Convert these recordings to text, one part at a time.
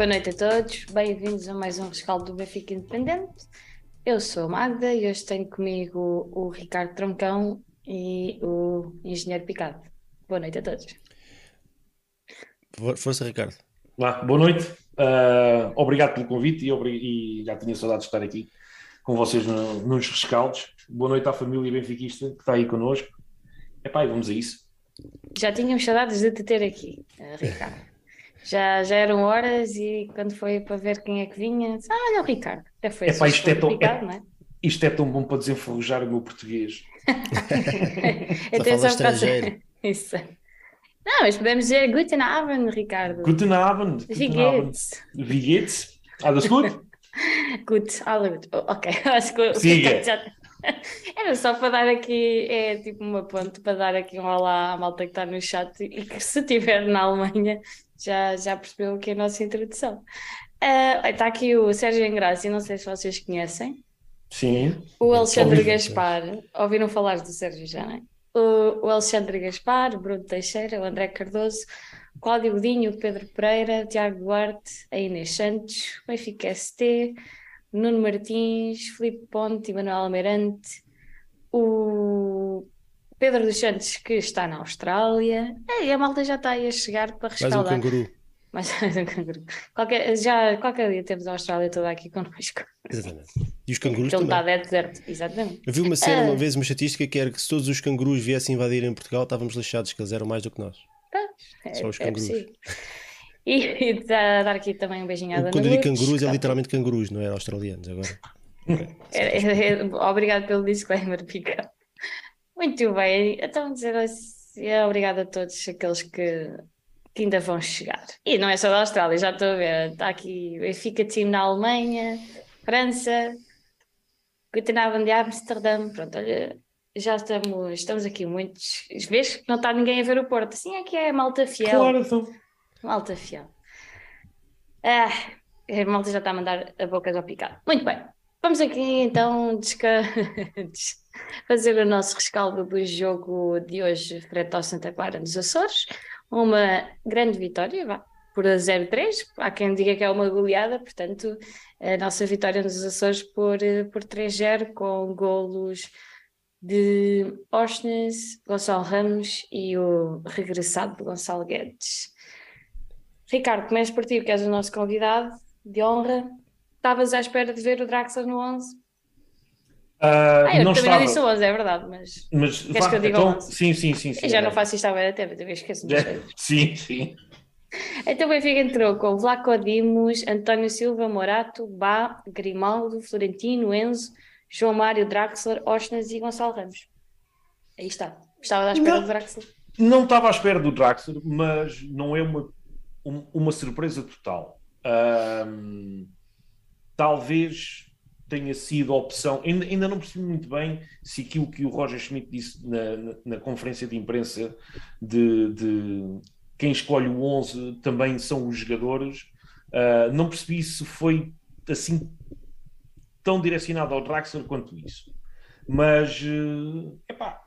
Boa noite a todos, bem-vindos a mais um rescaldo do Benfica Independente. Eu sou a Magda e hoje tenho comigo o Ricardo Troncão e o Engenheiro Picado. Boa noite a todos. Força, Ricardo. Lá, boa noite, uh, obrigado pelo convite e, e, já tinha saudade de estar aqui com vocês no, nos rescaldos. Boa noite à família benfiquista que está aí connosco. Epá, e vamos a isso. Já tínhamos saudades de te ter aqui, eh, Ricardo. Já, já eram horas e quando foi para ver quem é que vinha, disse, ah, olha o Ricardo. Já foi Epá, isto, é tão, Ricardo, é, é? isto é tão bom para desenferrujar o meu português. Atenção para Isso. Não, mas podemos dizer Guten Abend, Ricardo. Guten Abend. Wie geht's? Wie geht's? Alles gut? gut, alles gut. Ok, acho que Siga. Já... Era só para dar aqui, é tipo uma ponte para dar aqui um olá à malta que está no chat e que se estiver na Alemanha já, já percebeu que é a nossa introdução. Uh, está aqui o Sérgio Engraça, não sei se vocês conhecem. Sim. O Alexandre Gaspar, ouviram falar do Sérgio já, não é? O, o Alexandre Gaspar, o Bruno Teixeira, o André Cardoso, Cláudio Godinho, Pedro Pereira, Tiago Duarte, a Inês Santos, o Benfica ST, Nuno Martins, Filipe Ponte, Manuel Almeirante, o Pedro dos Santos, que está na Austrália. E a malta já está aí a chegar para respaldar. Mais um canguru. Mais um canguru. Qualquer, já, qualquer dia temos a Austrália toda aqui connosco. Exatamente. E os cangurus Aquilo também. está deserto, exatamente. Eu vi uma cena, uma ah. vez, uma estatística que era que se todos os cangurus viessem invadir em Portugal, estávamos lixados, que eles eram mais do que nós. É, Só os é cangurus. É e, e dar aqui também um beijinho à Quando eu digo cangurus, é literalmente cangurus, não é australianos agora. É, é, é, obrigado pelo disclaimer, Pica. Muito bem, então dizer assim, obrigado a todos aqueles que, que ainda vão chegar. E não é só da Austrália, já estou a ver, está aqui Benfica Team na Alemanha, França, Guten Abend de Amsterdam, pronto, olha, já estamos, estamos aqui muitos. Vês que não está ninguém a ver o Porto, assim é que é malta fiel. Claro, então. Malta fiel. Ah, a malta já está a mandar a boca ao picado. Muito bem. Vamos aqui então desca... fazer o nosso rescaldo do jogo de hoje frente ao Santa Clara nos Açores. Uma grande vitória, vá, por 0-3. Há quem diga que é uma goleada, portanto, a nossa vitória nos Açores por, por 3-0, com golos de Osnes, Gonçalo Ramos e o regressado Gonçalo Guedes. Ricardo, começo por ti, que és o nosso convidado de honra. Estavas à espera de ver o Draxler no 11? Uh, ah, eu não também estava. não disse o 11, é verdade, mas. Mas Queres que eu diga então, 11? Sim, sim, sim. sim eu já é. não faço isto à beira tempo, eu esqueço-me. Sim, sim. Então o Benfica entrou com Vlaco Dimos, António Silva, Morato, Bá, Grimaldo, Florentino, Enzo, João Mário, Draxler, Osnas e Gonçalo Ramos. Aí está. Estava à espera não, do Draxler. Não estava à espera do Draxler, mas não é uma, uma surpresa total. Um, talvez tenha sido a opção. Ainda, ainda, não percebi muito bem se aquilo que o Roger Schmidt disse na, na, na conferência de imprensa de, de, quem escolhe o 11 também são os jogadores. Uh, não percebi se foi assim tão direcionado ao Draxler quanto isso. Mas, uh, epá,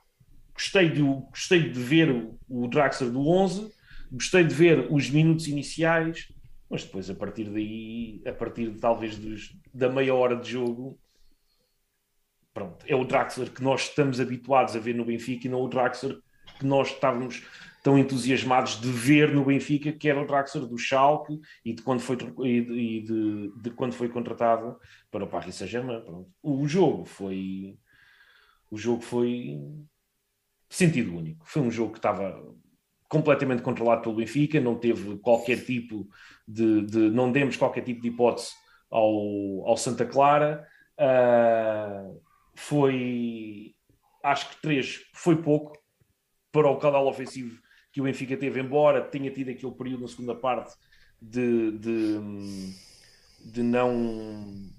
gostei de, gostei de ver o, o Draxler do 11, gostei de ver os minutos iniciais, mas depois a partir daí, a partir de, talvez dos, da meia hora de jogo, pronto, é o Draxler que nós estamos habituados a ver no Benfica e não o Draxler que nós estávamos tão entusiasmados de ver no Benfica, que era o Draxler do Schalke e de quando foi, e de, de, de quando foi contratado para o Paris Saint-Germain. O jogo foi o jogo foi sentido único. Foi um jogo que estava completamente controlado pelo Benfica, não teve qualquer tipo de, de não demos qualquer tipo de hipótese ao, ao Santa Clara. Uh, foi, acho que três foi pouco para o caudal ofensivo que o Benfica teve, embora tenha tido aquele período na segunda parte de, de, de não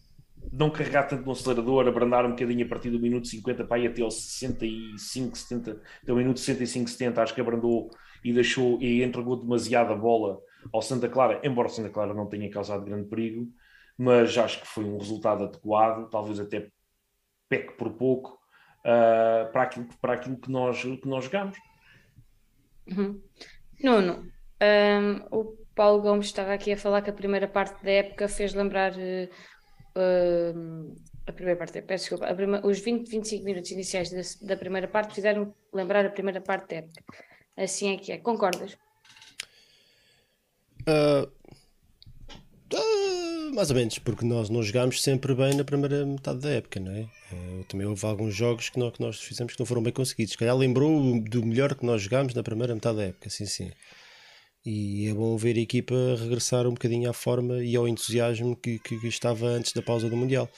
não carregar tanto no acelerador, abrandar um bocadinho a partir do minuto 50 para ir até aos 65, 70, até o minuto 65, 70, acho que abrandou e deixou e entregou demasiada bola ao Santa Clara, embora o Santa Clara não tenha causado grande perigo, mas acho que foi um resultado adequado, talvez até peque por pouco uh, para, aquilo, para aquilo que nós, que nós jogamos. Uhum. Nuno, um, o Paulo Gomes estava aqui a falar que a primeira parte da época fez lembrar uh, a primeira parte, peço desculpa, prima, os 20, 25 minutos iniciais da, da, primeira parte fizeram lembrar a primeira parte da época. Assim é que é. Concordas? Uh, mais ou menos, porque nós não jogámos sempre bem na primeira metade da época, não é? Uh, também houve alguns jogos que nós, que nós fizemos que não foram bem conseguidos. Se calhar lembrou do melhor que nós jogámos na primeira metade da época, sim, sim. E é bom ver a equipa regressar um bocadinho à forma e ao entusiasmo que, que, que estava antes da pausa do Mundial.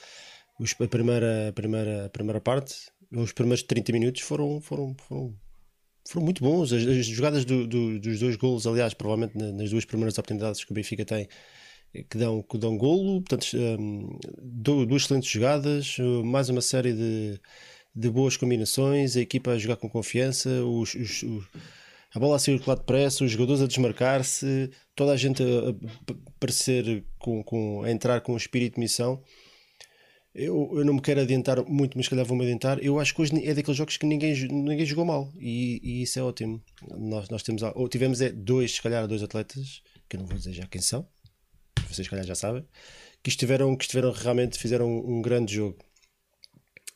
Os, a, primeira, a, primeira, a primeira parte, os primeiros 30 minutos foram, foram, foram, foram muito bons. As, as jogadas do, do, dos dois golos, aliás, provavelmente nas duas primeiras oportunidades que o Benfica tem, que dão, que dão golo, portanto, um, duas excelentes jogadas, mais uma série de, de boas combinações, a equipa a jogar com confiança, os, os, os, a bola a circular depressa, os jogadores a desmarcar-se, toda a gente a, a parecer com, a entrar com um espírito de missão. Eu, eu não me quero adiantar muito, mas se calhar vou-me adiantar. Eu acho que hoje é daqueles jogos que ninguém, ninguém jogou mal e, e isso é ótimo. Nós, nós temos, ou tivemos é, dois, se calhar, dois atletas, que eu não vou dizer já quem são, vocês se calhar já sabem, que estiveram, que estiveram realmente fizeram um, um grande jogo.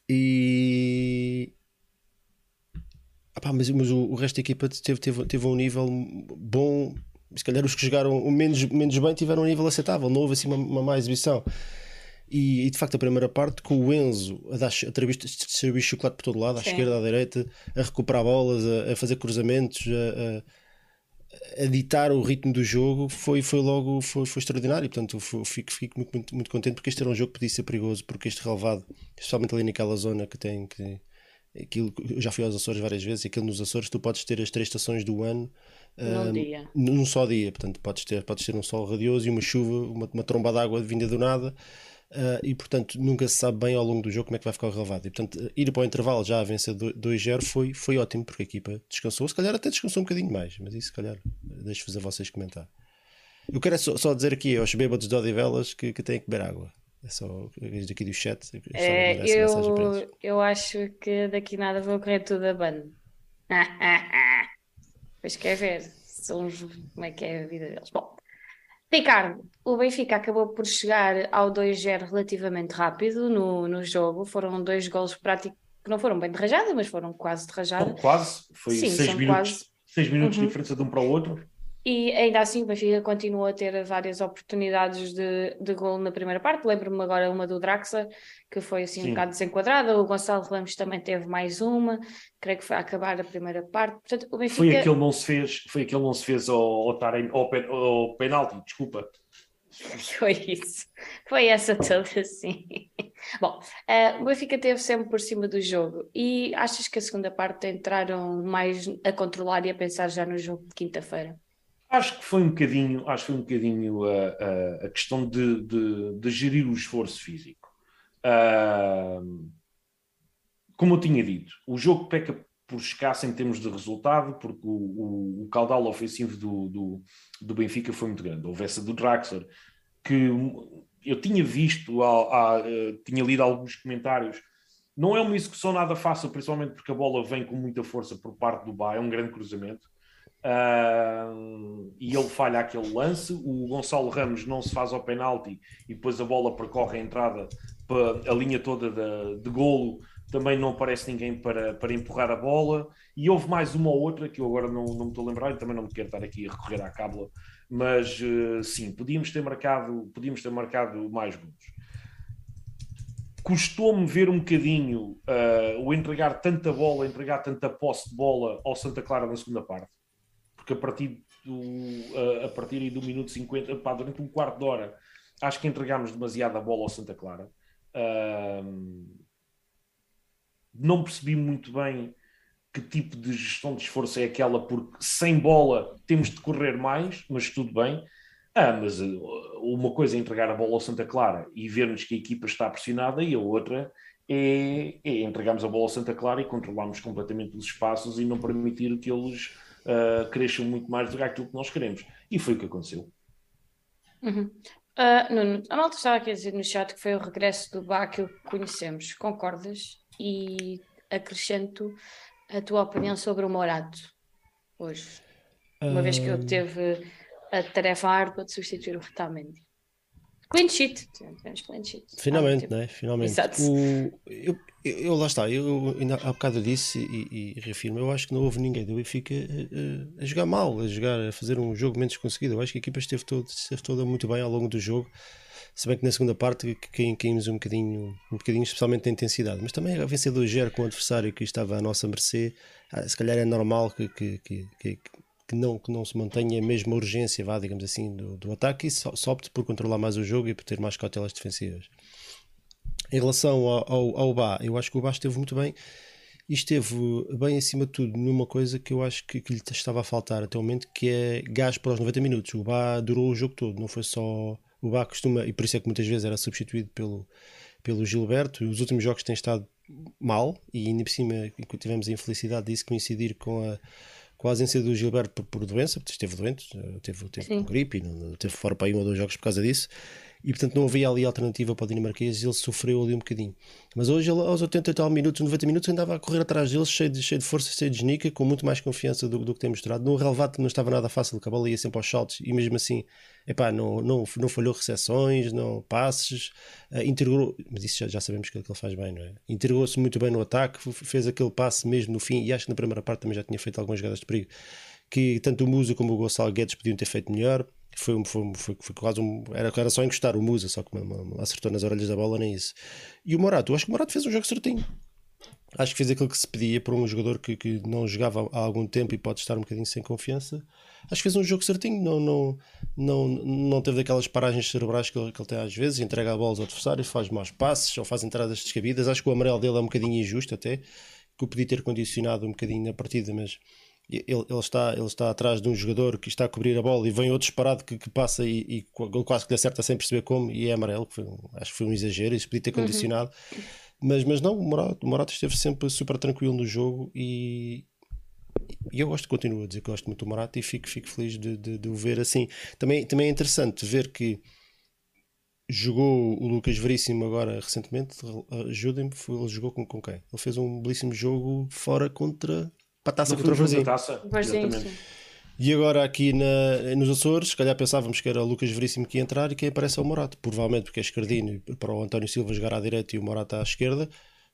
E. mas, mas o, o, resto da equipa teve, teve, teve um nível bom. Se calhar os que jogaram menos, menos bem tiveram um nível aceitável, não houve assim uma, uma má exibição. E, e, de facto a primeira parte com o Enzo a dar serviço chocolate por todo lado, à Sim. esquerda, à direita, a recuperar bolas, a, a fazer cruzamentos, a, a a ditar o ritmo do jogo foi, foi logo foi, foi extraordinário. Portanto, fico, fico muito, muito, muito, contente porque este era um jogo que podia ser perigoso, porque este relevado, especialmente ali naquela zona que tem que. Aquilo, eu já fui aos Açores várias vezes, aquilo nos Açores tu podes ter as três estações do ano num, dia. num só dia, portanto podes ter, podes ter um sol radioso e uma chuva, uma, uma tromba d'água vinda do nada Uh, e portanto nunca se sabe bem ao longo do jogo como é que vai ficar o relevado. E portanto, ir para o intervalo já a vencer 2-0 foi, foi ótimo porque a equipa descansou. Se calhar até descansou um bocadinho mais, mas isso se calhar deixo-vos a vocês comentar. Eu quero só, só dizer aqui aos bêbados de Odivelas que, que têm que beber água. É só daqui do chat. É, eu, eu acho que daqui nada vou correr tudo a bando. pois quer ver são, como é que é a vida deles. Bom, Ricardo, o Benfica acabou por chegar ao 2-0 relativamente rápido no, no jogo. Foram dois golos práticos que não foram bem de rajada, mas foram quase de rajada. quase, foi Sim, seis minutos, quase... seis minutos uhum. de diferença de um para o outro. E ainda assim o Benfica continuou a ter várias oportunidades de, de gol na primeira parte. Lembro-me agora uma do Draxa, que foi assim Sim. um bocado desenquadrada. O Gonçalo Ramos também teve mais uma, creio que foi a acabar a primeira parte. Portanto, o Benfica... Foi aquele não se fez, foi aquele não se fez ao, ao, ao, ao penalti, desculpa. Foi isso, foi essa toda assim. Bom, uh, o Benfica teve sempre por cima do jogo e achas que a segunda parte entraram mais a controlar e a pensar já no jogo de quinta-feira? Acho que foi um bocadinho, acho que foi um bocadinho a, a, a questão de, de, de, gerir o esforço físico. Uh, como eu tinha dito, o jogo peca por escasso em termos de resultado, porque o, o, o caudal ofensivo do, do, do, Benfica foi muito grande. Houve essa do Draxler, que eu tinha visto, a, a, tinha lido alguns comentários. Não é uma execução nada fácil, principalmente porque a bola vem com muita força por parte do Bahia, é um grande cruzamento. E ele falha aquele lance. O Gonçalo Ramos não se faz ao penalti e depois a bola percorre a entrada a linha toda de, de golo. Também não aparece ninguém para, para empurrar a bola. E houve mais uma ou outra que eu agora não, não me estou a lembrar e também não me quero estar aqui a recorrer à cábula. Mas uh, sim, podíamos ter marcado, podíamos ter marcado mais gols. Custou-me ver um bocadinho uh, o entregar tanta bola, entregar tanta posse de bola ao Santa Clara na segunda parte a partir do, a, partir do minuto 50, pá, durante um quarto de hora, acho que entregámos demasiada bola ao Santa Clara. não percebi muito bem que tipo de gestão de esforço é aquela, porque sem bola temos de correr mais, mas tudo bem. Ah, mas uh, uma coisa é entregar a bola ao Santa Clara e vermos que a equipa está pressionada, e a outra é, é entregarmos a bola ao Santa Clara e controlarmos completamente os espaços e não permitir que eles uh, cresçam muito mais do que aquilo que nós queremos. E foi o que aconteceu. Uhum. Uh, Nuno, a malta estava aqui a dizer no chat que foi o regresso do Bá que conhecemos. Concordas? E acrescento a tua opinião sobre o Morato hoje. Uma uh... vez que ele teve a tarefa árdua de substituir o Otamendi. Clean sheet. Tivemos clean sheet. Finalmente, Ah, né? Finalmente. Exato. O, eu, eu, lá está, eu ainda há bocado disse e, e reafirmo, eu acho que não houve ninguém do Benfica a, a- a jogar mal, a jogar, a fazer um jogo menos conseguido. Eu acho que a equipa esteve, todo, esteve toda muito bem ao longo do jogo. Se bem que na segunda parte caímos um bocadinho, um bocadinho, especialmente na intensidade, mas também a vencer 2-0 com o adversário que estava à nossa mercê, ah, se calhar é normal que, que, que, que, que não, que não se mantenha a mesma urgência, vá, digamos assim, do, do ataque e só, opte por controlar mais o jogo e por ter mais cautelas defensivas. Em relação ao, ao, ao Bá, eu acho que o Bá esteve muito bem e esteve bem acima de tudo numa coisa que eu acho que, que lhe estava a faltar até o momento, que é gás para os 90 minutos. O Bá durou o jogo todo, não foi só. O Bá costuma, e por isso é que muitas vezes era substituído pelo, pelo Gilberto. Os últimos jogos têm estado mal e ainda por cima tivemos a infelicidade disso coincidir com a, com a ausência do Gilberto por, por doença, porque esteve doente, eh, teve, teve com gripe, e não, teve fora para aí um ou dois jogos por causa disso, e portanto não havia ali alternativa para o dinamarquês e ele sofreu ali um bocadinho. Mas hoje, ele, aos 80 e tal minutos, 90 minutos, andava a correr atrás deles, cheio de, cheio de força, cheio de genica, com muito mais confiança do, do que tem mostrado. No relevado não estava nada fácil, a bola ia sempre aos saltos, e mesmo assim, epá, não, não, não falhou recepções, não passes, eh, integrou, mas isso já, já sabemos que, que ele faz bem, não é? Integrou-se muito bem no ataque, fez aquele passe mesmo no fim, e acho que na primeira parte também já tinha feito algumas jogadas de perigo, que tanto o Musa como o Gonçalo Guedes podiam ter feito melhor. Foi, foi, foi, foi quase um. Era, era só encostar o Musa, só que uma- uma- acertou nas orelhas da bola, nem isso. E o Morato, eu acho que o Morato fez um jogo certinho. Acho que fez aquilo que se pedia para um jogador que, que não jogava há algum tempo e pode estar um bocadinho sem confiança. Acho que fez um jogo certinho, não, não, não, não teve daquelas paragens cerebrais que ele, que ele tem às vezes, entrega a bola aos adversários, faz maus passes ou faz entradas descabidas. Acho que o amarelo dele é um bocadinho injusto até, que o podia ter condicionado um bocadinho na partida, mas ele, ele está, ele está atrás de um jogador que está a cobrir a bola e vem outro disparado que, que passa e, e ele quase que lhe acerta sem perceber como e é amarelo, que foi acho que foi um exagero, isso podia ter condicionado. Mas, mas não, o Morato, o Morato esteve sempre super tranquilo no jogo e, e eu gosto, continuo a dizer que gosto muito do Morato e fico, fico feliz de, de, de o ver assim. Também, também é interessante ver que jogou o Lucas Veríssimo agora recentemente, ajudem-me, foi- ele jogou com, com quem? Ele fez um belíssimo jogo fora contra para a taça contra o taça. Sim. E agora aqui na, nos Açores, se calhar pensávamos que era o Lucas Veríssimo que ia entrar e quem aparece é o Morato, provavelmente porque é esquerdino para o António Silva jogar à direita e o Morato à esquerda.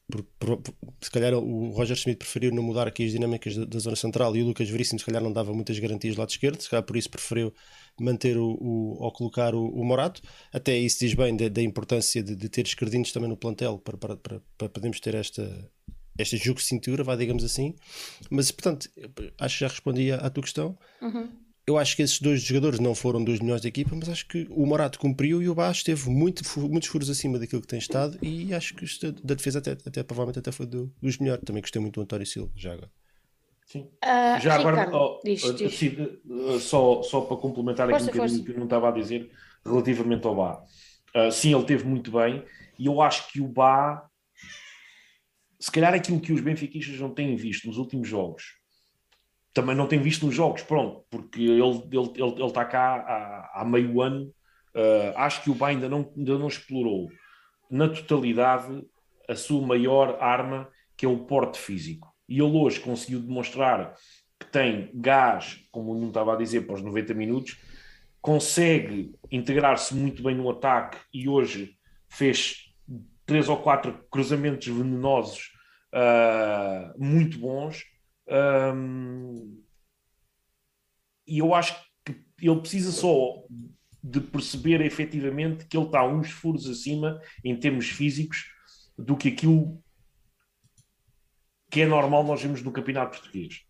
Por, por- por- se calhar o Roger Smith preferiu não mudar aqui as dinâmicas da, da zona central e o Lucas Veríssimo se calhar não dava muitas garantias do lado esquerdo, se calhar por isso preferiu manter o, o ou colocar o, o Morato. Até isso diz bem da, da importância de, de ter esquerdinos também no plantel para, para, para, para podermos ter esta, este jogo de cintura, vá, digamos assim. Mas portanto, acho que já respondi à, à tua questão. Uhum. Eu acho que esses dois jogadores não foram dos melhores da equipa, mas acho que o Morato cumpriu e o Bas teve muito, muitos furos acima daquilo que tem estado e acho que isto da defesa até, até provavelmente até foi do- dos melhores. Também gostei muito do António Silva, já agora. Sim. Ah, Já agora, Ricardo, oh, diz, uh, diz. uh, só, só para complementar aqui um bocadinho que eu não estava a dizer relativamente ao Bá. Uh, sim, ele teve muito bem e eu acho que o Bá, se calhar aquilo que os benfiquistas não têm visto nos últimos jogos, também não têm visto nos jogos, pronto, porque ele, ele, ele, ele está cá há, há meio ano. Uh, acho que o Bá ainda não, ainda não explorou na totalidade a sua maior arma, que é o porte físico. E ele hoje conseguiu demonstrar que tem gás, como o Nuno estava a dizer, para os 90 minutos, consegue integrar-se muito bem no ataque e hoje fez três ou quatro cruzamentos venenosos ah, muito bons. Ahm, e eu acho que ele precisa só de perceber efetivamente que ele está uns furos acima em termos físicos do que aquilo que é normal nós vemos no campeonato português.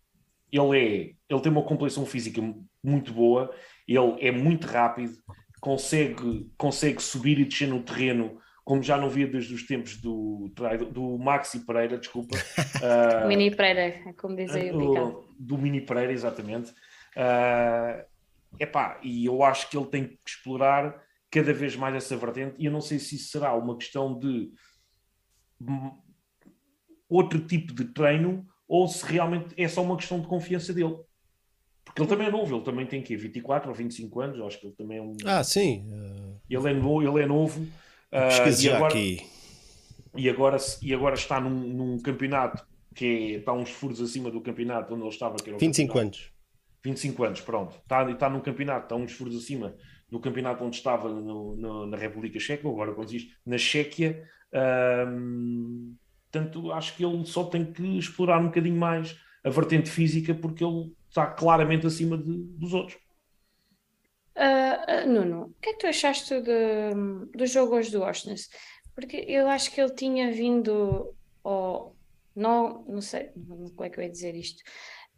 Ele é, ele tem uma complexão física muito boa, ele é muito rápido, consegue, consegue subir e descer no terreno, como já não via desde os tempos do, do Maxi Pereira, desculpa. Ah, Mini Pereira, como diz aí o Ricardo. do, do Mini Pereira, exatamente. Ah, epá, e eu acho que ele tem que explorar cada vez mais essa vertente, e eu não sei se isso será uma questão de outro tipo de treino ou se realmente é só uma questão de confiança dele. Porque ele também é novo, ele também tem que 24 ou 25 anos, eu acho que ele também é um. Ah, sim. uh, Ele é novo, ele é novo. Pesquise e agora, e agora, e agora está num, num campeonato que é, está uns furos acima do campeonato onde ele estava, que era o 25 campeonato. anos. 25 anos, pronto. Está, está num campeonato, está uns furos acima do campeonato onde estava no, no, na República Checa, agora quando diz na Chequia. Um, portanto, acho que ele só tem que explorar um bocadinho mais a vertente física, porque ele está claramente acima de, dos outros. Uh, uh, Nuno, o que é que tu achaste de, do jogo hoje do Oshness? Porque eu acho que ele tinha vindo ao. Não, não sei como é que eu ia dizer isto.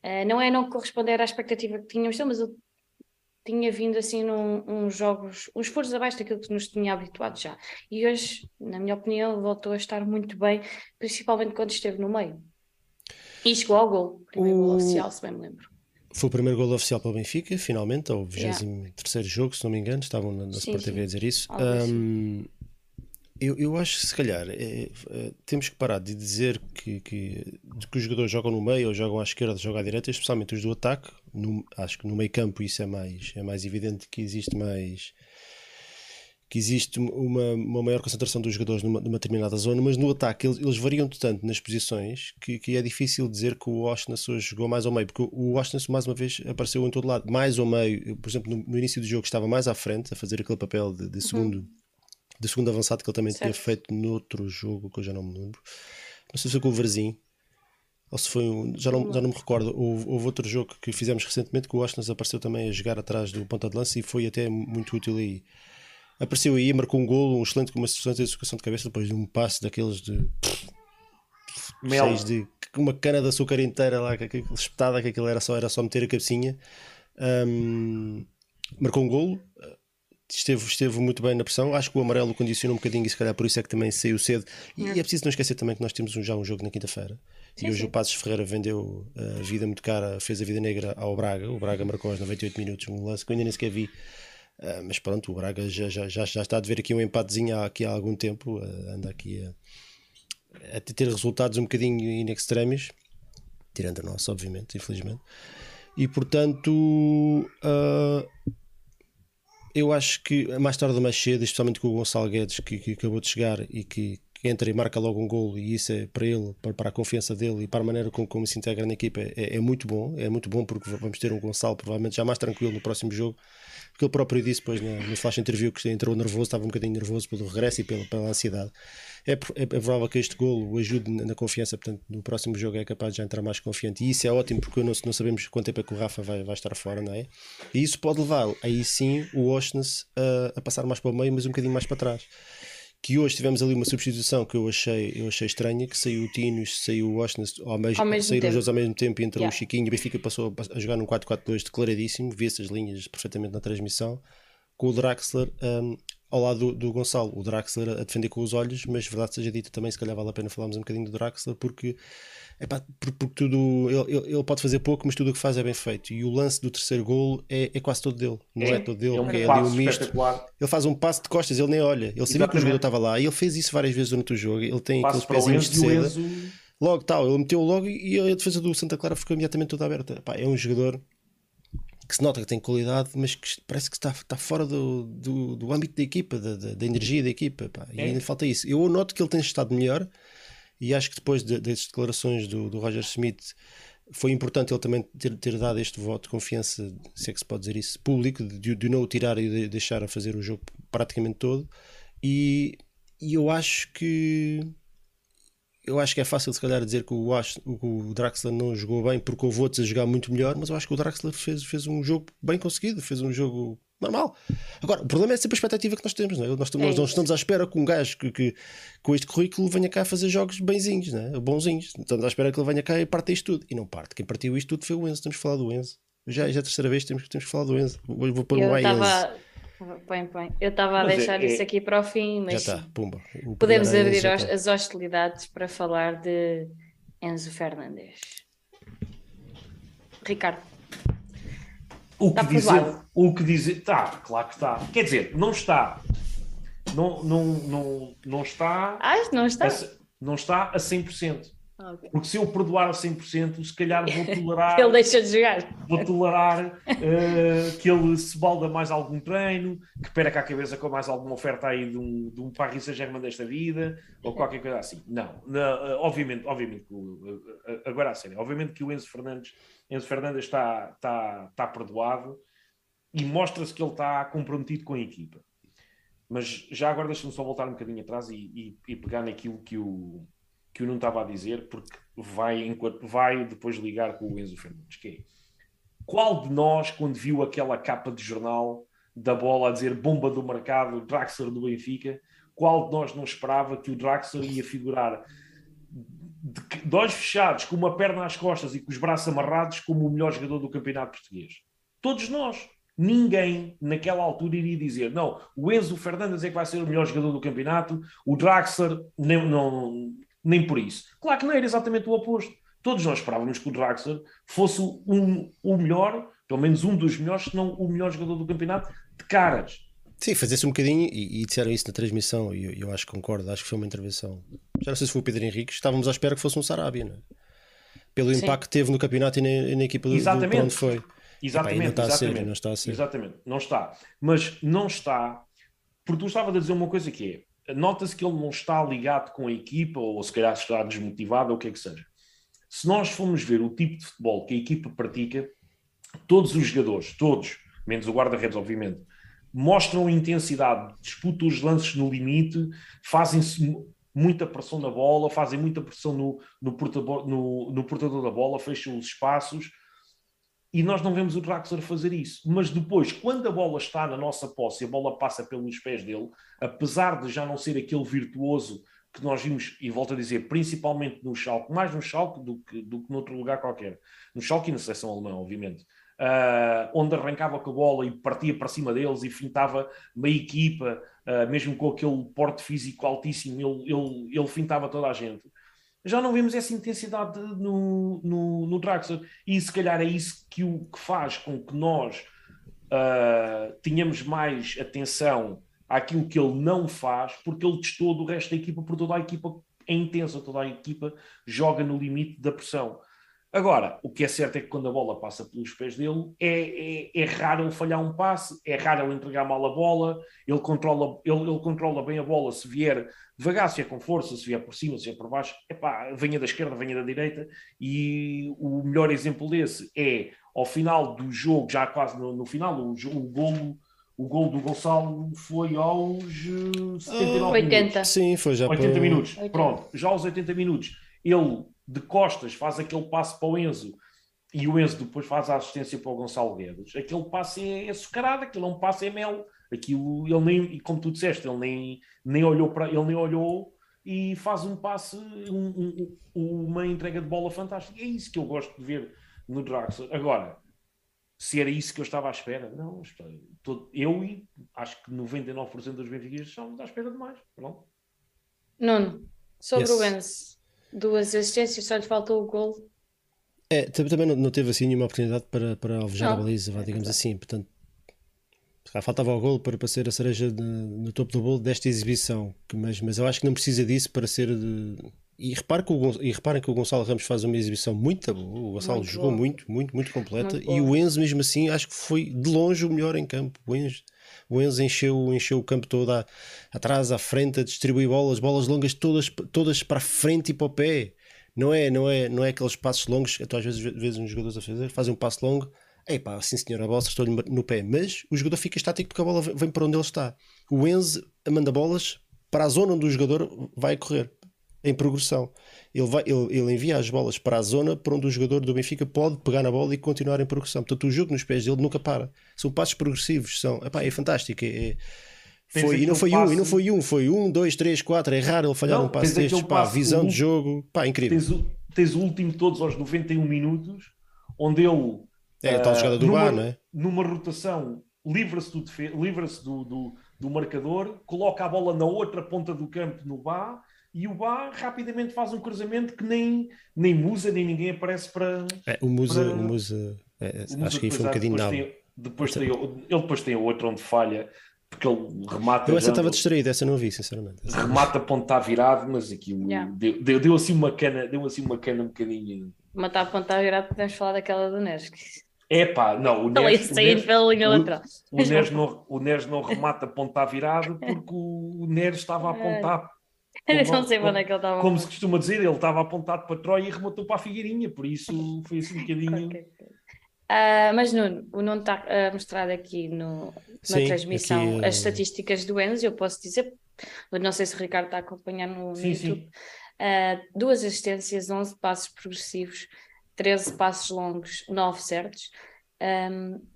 Uh, não é não corresponder à expectativa que tínhamos, mas ele tinha vindo assim num, uns jogos, uns furos abaixo daquilo que nos tinha habituado já. E hoje, na minha opinião, ele voltou a estar muito bem, principalmente quando esteve no meio. E chegou ao gol, primeiro o... gol oficial, se bem me lembro. Foi o primeiro gol oficial para o Benfica, finalmente, ao 23 yeah. jogo, se não me engano, estavam na, na sim, Sport TV a dizer isso. Um, eu, eu acho que se calhar é, é, temos que parar de dizer que, que, que os jogadores jogam no meio ou jogam à esquerda, jogam à direita, especialmente os do ataque. No, acho que no meio campo isso é mais, é mais evidente que existe mais que existe uma, uma maior concentração dos jogadores numa, numa determinada zona, mas no ataque eles, eles variam tanto nas posições que, que, é difícil dizer que o hoje jogou mais ao meio, porque o Oshness mais uma vez apareceu em todo lado, mais ao meio, por exemplo, no, no início do jogo estava mais à frente, a fazer aquele papel de, de uhum. segundo, uhum. de segundo avançado que ele também certo. tinha feito noutro jogo, que eu já não me lembro. Não sei se foi com o Varzim, ou se foi um, já não, já não me recordo. Houve, houve, outro jogo que fizemos recentemente que o Oshness apareceu também a jogar atrás do ponta de lança e foi até muito útil aí apareceu aí, marcou um golo, um excelente, uma excelente educação de cabeça depois de um passe daqueles de. Mel. de uma cana de açúcar inteira lá, que, que, espetada, que aquilo era só, era só meter a cabecinha. Um, marcou um golo, esteve, esteve muito bem na pressão. Acho que o amarelo condicionou um bocadinho e se calhar por isso é que também saiu cedo. E é, é preciso não esquecer também que nós temos já um jogo na quinta-feira. E hoje sim. o Passos Ferreira vendeu a vida muito cara, fez a vida negra ao Braga. O Braga marcou aos 98 minutos um lance que eu ainda nem sequer vi Uh, mas pronto, o Braga já, já, já, está a ver aqui um empatezinho há, aqui há algum tempo, uh, anda aqui a, a, ter resultados um bocadinho in extremis, tirando a nossa, obviamente, infelizmente. E portanto, uh, eu acho que mais tarde ou mais cedo, especialmente com o Gonçalo Guedes, que, que acabou de chegar e que, que, entra e marca logo um gol, e isso é para ele, para, para a confiança dele e para a maneira como, como se integra na equipa, é, é muito bom. É muito bom porque vamos ter um Gonçalo provavelmente já mais tranquilo no próximo jogo porque ele próprio disse depois no, no flash interview que entrou nervoso, estava um bocadinho nervoso pelo regresso e pela, pela ansiedade. É, é, é provável que este golo o ajude na, na, confiança, portanto, no próximo jogo é capaz de já entrar mais confiante. E isso é ótimo porque não, não sabemos quanto tempo é que o Rafa vai, vai estar fora, não é? E isso pode levar aí sim o Oshness a, a passar mais para o meio, mas um bocadinho mais para trás que hoje tivemos ali uma substituição que eu achei, eu achei estranha, que saiu o Tinos, saiu o Washington ao mesmo, ao mesmo saíram os dois ao mesmo tempo e entrou yeah. o Chiquinho, o Benfica passou a jogar num 4-4-2 declaradíssimo, vi essas linhas perfeitamente na transmissão, com o Draxler um, ao lado do, do, Gonçalo, o Draxler a defender com os olhos, mas verdade seja dita também, se calhar vale a pena falarmos um bocadinho do Draxler, porque Epá, porque, tudo ele, ele, pode fazer pouco, mas tudo o que faz é bem feito. E o lance do terceiro gol é, é quase todo dele, não é, é todo dele, é, um é ali um misto. Ele faz um passo de costas, ele nem olha. Ele sabia Exatamente. que o jogador estava lá e ele fez isso várias vezes durante o jogo. Ele tem aqueles pezinhos de seda. Logo tal, ele meteu logo e a defesa do Santa Clara ficou imediatamente toda aberta. Epá, é um jogador que se nota que tem qualidade, mas que parece que está, está fora do, do, do âmbito da equipa, da, da, da energia da equipa. Epá, e é. ainda falta isso. Eu noto que ele tem estado melhor e acho que depois de, das declarações do, do Roger Smith foi importante ele também ter, ter dado este voto de confiança, se é que se pode dizer isso, público, de, de não o tirar e de deixar a fazer o jogo praticamente todo. E, e eu acho que eu acho que é fácil se calhar dizer que o, o Draxler não jogou bem porque houve outros a jogar muito melhor, mas eu acho que o Draxler fez, fez um jogo bem conseguido, fez um jogo normal. Agora, o problema é sempre a expectativa que nós temos, não é? Nós, é nós não estamos à espera que um gajo que, que, com este currículo venha cá fazer jogos benzinhos, não é? bonzinhos. Estamos à espera que ele venha cá e parte isto tudo. E não parte. Quem partiu isto tudo foi o Enzo. Temos que falar do Enzo. Já, já é a terceira vez que temos, temos que falar do Enzo. Hoje vou pôr um tava... Põe, põe. Eu estava a mas deixar é, isso é... aqui para o fim, mas já está, pumba. podemos abrir as hostilidades para falar de Enzo Fernandes. Ricardo. O que, está dizer, o que dizer. Está, claro que está. Quer dizer, não está. Não, não, não, não está. Ah, não está. A, não está a 100%. Okay. Porque se eu perdoar a 100%, se calhar vou tolerar. ele deixa de jogar. Vou tolerar uh, que ele se balda mais algum treino, que perca a cabeça com mais alguma oferta aí de um, de um Paris Saint-Germain desta vida, ou qualquer coisa assim. Não, não uh, obviamente, obviamente, uh, agora a sério, obviamente que o Enzo Fernandes, Enzo Fernandes está, está, está perdoado e mostra-se que ele está comprometido com a equipa. Mas já agora deixa-me só voltar um bocadinho atrás e, e, e pegar naquilo que o que eu não estava a dizer, porque vai, enquanto, vai depois ligar com o Enzo Fernandes, que é qual de nós, quando viu aquela capa de jornal da bola a dizer bomba do mercado, Draxler do Benfica, qual de nós não esperava que o Draxler ia figurar de, de olhos fechados, com uma perna às costas e com os braços amarrados, como o melhor jogador do campeonato português? Todos nós. Ninguém naquela altura iria dizer não, o Enzo Fernandes é que vai ser o melhor jogador do campeonato, o Draxler nem, não, nem por isso. Claro que não era exatamente o oposto. Todos nós esperávamos que o Draxler fosse um, o melhor, pelo menos um dos melhores, se não o melhor jogador do campeonato, de caras. Sim, fazia-se um bocadinho e, e, disseram isso na transmissão, e eu, eu, acho que concordo, acho que foi uma intervenção. Já não sei se foi o Pedro Henrique, estávamos à espera que fosse um Sarabia, não é? Pelo Sim. impacto que teve no campeonato e na, na equipa do, exatamente. do onde foi. Exatamente, não está exatamente. A ser, não está a ser. Exatamente, não está. Mas não está, porque tu estavas a dizer uma coisa que é nota-se que ele não está ligado com a equipa, ou se calhar está desmotivado, ou o que é que seja. Se nós formos ver o tipo de futebol que a equipa pratica, todos os jogadores, todos, menos o guarda-redes, obviamente, mostram intensidade, disputam os lances no limite, fazem-se muita pressão na bola, fazem muita pressão no, no, portador, no, no portador da bola, fecham os espaços e nós não vemos o Draxler fazer isso. Mas depois, quando a bola está na nossa posse a bola passa pelos pés dele, apesar de já não ser aquele virtuoso que nós vimos, e volto a dizer, principalmente no Schalke, mais no Schalke do que, do que noutro lugar qualquer, no Schalke e na seleção alemã, obviamente, uh, onde arrancava com a bola e partia para cima deles e fintava meia equipa, uh, mesmo com aquele porte físico altíssimo, ele, ele, ele fintava toda a gente já não vemos essa intensidade no, no, no Draxler. E se calhar é isso que, o, que faz com que nós uh, tenhamos mais atenção àquilo que ele não faz, porque ele testou do resto da equipa, por toda a equipa é intensa, toda a equipa joga no limite da pressão. Agora, o que é certo é que quando a bola passa pelos pés dele, é, é, é raro ele falhar um passe, é raro ele entregar mal a bola, ele controla, ele, ele controla bem a bola se vier devagar, se é com força, se vier por cima, se é por baixo, epá, venha da esquerda, venha da direita, e o melhor exemplo desse é ao final do jogo, já quase no, no final, o, o golo o gol do Gonçalo foi aos 79 uh, 80. minutos. Sim, foi já 80 para... minutos. 80. Pronto, já aos 80 minutos. Ele de costas faz aquele passe para o Enzo e o Enzo depois faz a assistência para o Gonçalo Guedes, aquele passe é açucarado, aquilo é um passe é mel. Aquilo, ele nem, e como tu disseste, ele nem, nem olhou para ele nem olhou e faz um passe, um, um, uma entrega de bola fantástica. É isso que eu gosto de ver no Draxler. Agora, se era isso que eu estava à espera, não, eu e acho que 99% dos benfiquistas estão à espera de mais. Pronto. Nuno, sobre yes. o Enzo duas assistências, só lhe faltou o gol. É, também não, não teve assim nenhuma oportunidade para, para alvejar não. a baliza, digamos é assim. Portanto, faltava o gol para, para ser a cereja de, no topo do bolo desta exibição. Mas, mas eu acho que não precisa disso para ser. De... E, repare que o, e reparem que o Gonçalo Ramos faz uma exibição muito boa. O Gonçalo muito jogou muito, muito, muito completa. Muito e o Enzo, mesmo assim, acho que foi de longe o melhor em campo. O Enzo o Enzo encheu, encheu o campo todo à, atrás, à frente, a distribuir bolas, bolas longas todas, todas para a frente e para o pé. Não é, não é, não é aqueles passos longos que às vezes uns jogadores a fazer, fazem um passo longo, ei pá, sim senhor, a bola estou-lhe no pé, mas o jogador fica estático porque a bola vem para onde ele está. O Enzo manda bolas para a zona onde o jogador vai correr em progressão. Ele, vai, ele, ele, envia as bolas para a zona para onde o jogador do Benfica pode pegar na bola e continuar em progressão. Portanto, o jogo nos pés dele nunca para. São passos progressivos, são, epá, é fantástico. É, é foi, e não foi um, e não foi um, foi um, dois, três, quatro. É raro ele falhar não, um passo destes. Pá, visão de jogo, pá, incrível. Tens o, tens o último todos aos 91 minutos, onde ele. É, a tal jogada do numa, bar, não é? Numa rotação, livra-se do, livra do, do, do marcador, coloca a bola na outra ponta do campo no bar e o Bá rapidamente faz um cruzamento que nem, nem Musa nem ninguém aparece para. É, o Musa, para... o Musa, é, o Musa acho que aí foi um bocadinho depois tem, depois tem, ele depois tem outro onde falha porque ele remata. Eu essa já- estava distraído, essa não vi, sinceramente. Remata a ponta virado, mas aquilo Yeah. deu, deu, deu assim uma cana, deu assim uma cana um bocadinho. Matar a ponta virada, podemos falar daquela do Neres. que Epá, não, o Neres, o sair Neres, o- não, o Neres não remata a ponta virado porque o Neres estava a apontar. Como- não sei para onde é que ele estava. Como se costuma dizer, ele estava apontado para Troia e rematou para a Figueirinha, por isso foi assim um bocadinho. Ok. Ah, mas Nuno, o Nuno está a mostrar aqui no, na Sim, transmissão aqui, eh, as estatísticas do Enzo. Eu posso dizer, não sei se o Ricardo está a acompanhar no, no Sim, YouTube. sim. Ah, duas assistências, 11 passos progressivos, 13 passos longos, 9 certos.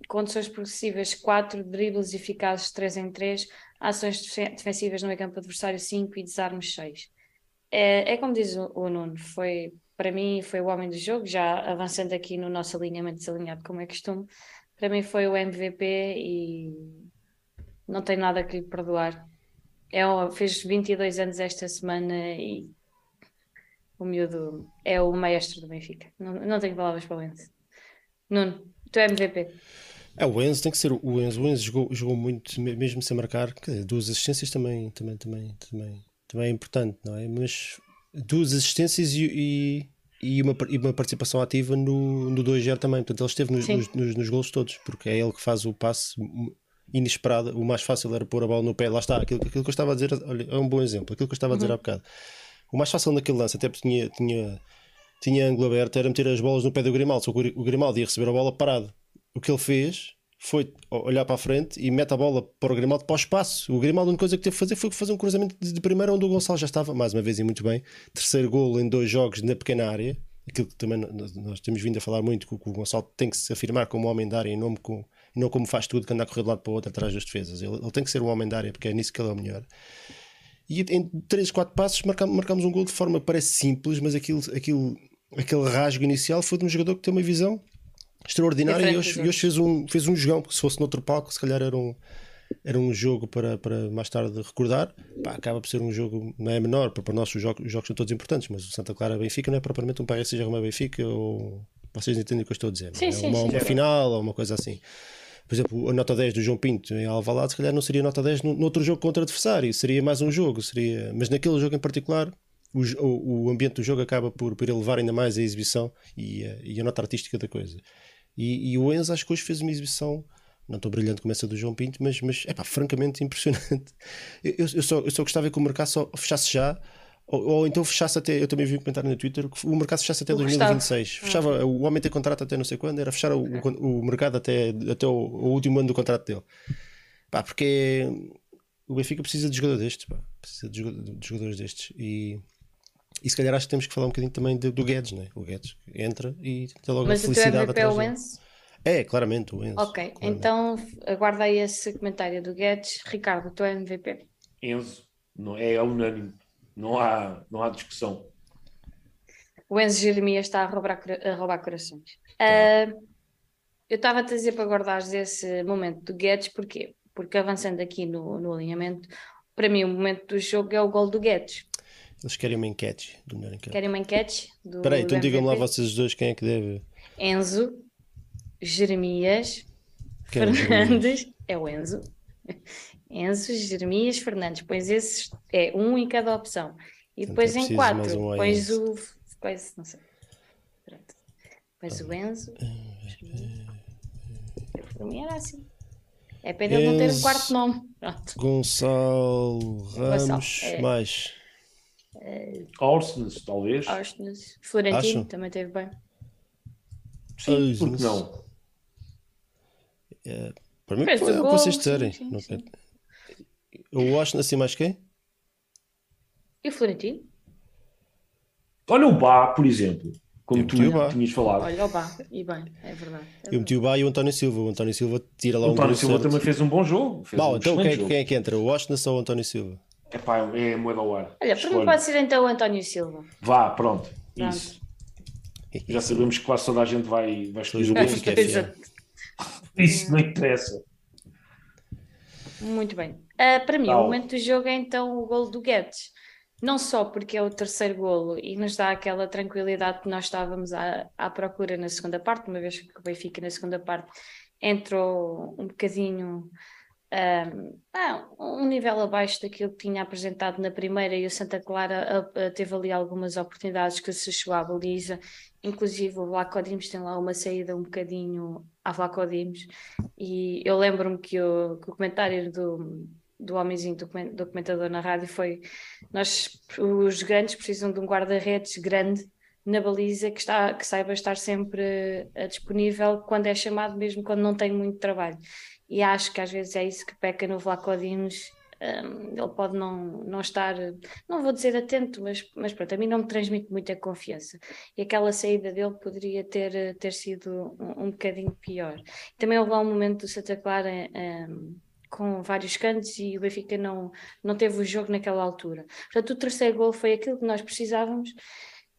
Condições progressivas, 4 dribles eficazes, 3 em 3, ações defe- defensivas no campo adversário, 5 e desarmes 6. É, é como diz o, o Nuno, foi para mim foi o homem do jogo, já avançando aqui no nosso alinhamento desalinhado, como é costume, para mim foi o MVP e não tenho nada que lhe perdoar. É, fez 22 anos esta semana e o miúdo é o maestro do Benfica. Não, não tenho palavras para o. Nuno, tu é MVP. É, o Enzo tem que ser o Enzo. O Enzo jogou, jogou muito, me- mesmo sem marcar. Duas assistências também, também, também, também, também é importante, não é? Mas duas assistências e, e, e uma, e uma participação ativa no, no 2-0 também. Portanto, ele esteve nos, nos, nos, nos golos todos, porque é ele que faz o passe inesperado. O mais fácil era pôr a bola no pé. Lá está, aquilo, aquilo que eu estava a dizer, olha, é um bom exemplo. Aquilo que eu estava a dizer há bocado. O mais fácil naquele lance, até porque tinha, tinha, tinha ângulo aberto, era meter as bolas no pé do Grimaldo. Só que o Gri- o Grimaldo ia receber a bola parado. O que ele fez foi olhar para a frente e mete a bola para o Grimaldo para o espaço. O Grimaldo, a única coisa que teve que fazer foi fazer um cruzamento de, primeira onde o Gonçalo já estava, mais uma vez e muito bem. Terceiro golo em dois jogos na pequena área. Aquilo que também nós- temos vindo a falar muito, que o, Gonçalo tem que se afirmar como homem da área e não, com, e não como faz tudo, que anda a correr de lado para o outro atrás das defesas. Ele, ele tem que ser um homem da área, porque é nisso que ele é o melhor. E em 3, 4 passos marcamos um gol de forma parece simples, mas aquilo, aquilo, aquele rasgo inicial foi de um jogador que tem uma visão extraordinária e hoje, e hoje fez, um, fez um jogão, porque se fosse noutro palco, se calhar era um, era um jogo para, para mais tarde recordar. Pá, acaba por ser um jogo, não é menor, para, para nós os jogos, os jogos são todos importantes, mas o Santa Clara Benfica não é propriamente um PSG Roma Benfica ou vocês entendem o que eu estou a dizer. Sim, é sim, uma, sim. uma final ou uma coisa assim. Por exemplo, a nota 10 do João Pinto em Alvalade, se calhar não seria nota 10 no, noutro jogo contra adversário, seria mais um jogo, seria, mas naquele jogo em particular, o, o, ambiente do jogo acaba por, por elevar ainda mais a exibição e a, e a nota artística da coisa. E, e o Enzo acho que hoje fez uma exibição, não tão brilhante como essa do João Pinto, mas, mas é pá, francamente impressionante. Eu, eu só, eu só gostava que o mercado só fechasse já. Ou, ou então fechasse até, eu também vi um comentário no Twitter, que o mercado fechasse até O Gustavo. 2026. Fechava, o homem tem contrato até não sei quando, era fechar o, o, o mercado até, até o, o último ano do contrato dele. Pá, porque o Benfica precisa de jogadores destes, pá. Precisa de, de jogadores destes. E, e se calhar acho que temos que falar um bocadinho também do, do Guedes, né? O Guedes entra e tem logo Mas a felicidade MVP é atrás o. Enzo? É, claramente, o Enzo. Ok, claramente. então aguarda aí esse comentário do Guedes. Ricardo, tu é MVP. Enzo, não, é unânime, não há, não há discussão. O Enzo Jeremias está a roubar, a roubar corações. Tá. Ah, eu estava a dizer para guardares esse momento do Guedes, porquê? Porque avançando aqui no, no alinhamento, para mim o momento do jogo é o gol do Guedes. Eles querem uma enquete do melhor enquete. Querem uma enquete? Do, Espera aí, então digam-me lá vocês dois quem é que deve. Enzo, Jeremias, Quem é o Fernandes, é o Enzo. Enzo, Jeremias, Fernandes. Pões esses, é um em cada opção. E depois é em quatro, um pões Enzo. o. Coisa, não sei. Pronto. Pões o Enzo. Para mim era assim. É pena ele não ter um Enzo. quarto nome. Pronto. Gonçalo Gonçalo, Ramos, é. mais. Orsnes, talvez. Ausnes. Florentino Acham? também teve bem. Sim, Orsnes. porque não? Para mim o é o que gol, vocês sim, disserem. sim, Não sim. O Washington assim mais quem? E o Florentino? Olha o Bá, por exemplo, como Eu tu o Bá. tinhas falado. Olha, opa, e bem, é verdade. é Eu meti o Bá e o António Silva. O António Silva tira lá O um António Silva certo. também fez um bom jogo. Fez Bom, um então quem, é- jogo. quem é que entra? O Washington ou o António Silva? Epá, é moeda ao ar. Olha, para mim pode ser então o António Silva. Vá, pronto. Pronto. Isso. Já sabemos que quase toda a gente vai, vai escolher o o Benfica é. Isso não interessa. Muito bem. Ah, para mim, Tal. o momento do jogo é então o golo do Guedes. Não só porque é o terceiro golo e nos dá aquela tranquilidade que nós estávamos à, à procura na segunda parte, uma vez que o Benfica na segunda parte entrou um bocadinho um, ah, um nível abaixo daquilo que tinha apresentado na primeira e o Santa Clara teve ali algumas oportunidades que se chegou à baliza, inclusive o Vlaco Dimos tem lá uma saída um bocadinho à Vlaco Dimos e eu lembro-me que o, que o comentário do, do homenzinho do documentador na rádio foi nós, os grandes precisam de um guarda-redes grande na baliza que, está, que saiba estar sempre uh, disponível quando é chamado, mesmo quando não tem muito trabalho e acho que às vezes é isso que peca no Vlaco Dimos. Um, ele pode não, não estar, não vou dizer atento, mas, mas pronto, a mim não me transmite muita confiança. E aquela saída dele poderia ter, ter sido um, um bocadinho pior. Também houve lá um momento do Santa Clara um, com vários cantos e o Benfica não, não teve o jogo naquela altura. Portanto, o terceiro gol foi aquilo que nós precisávamos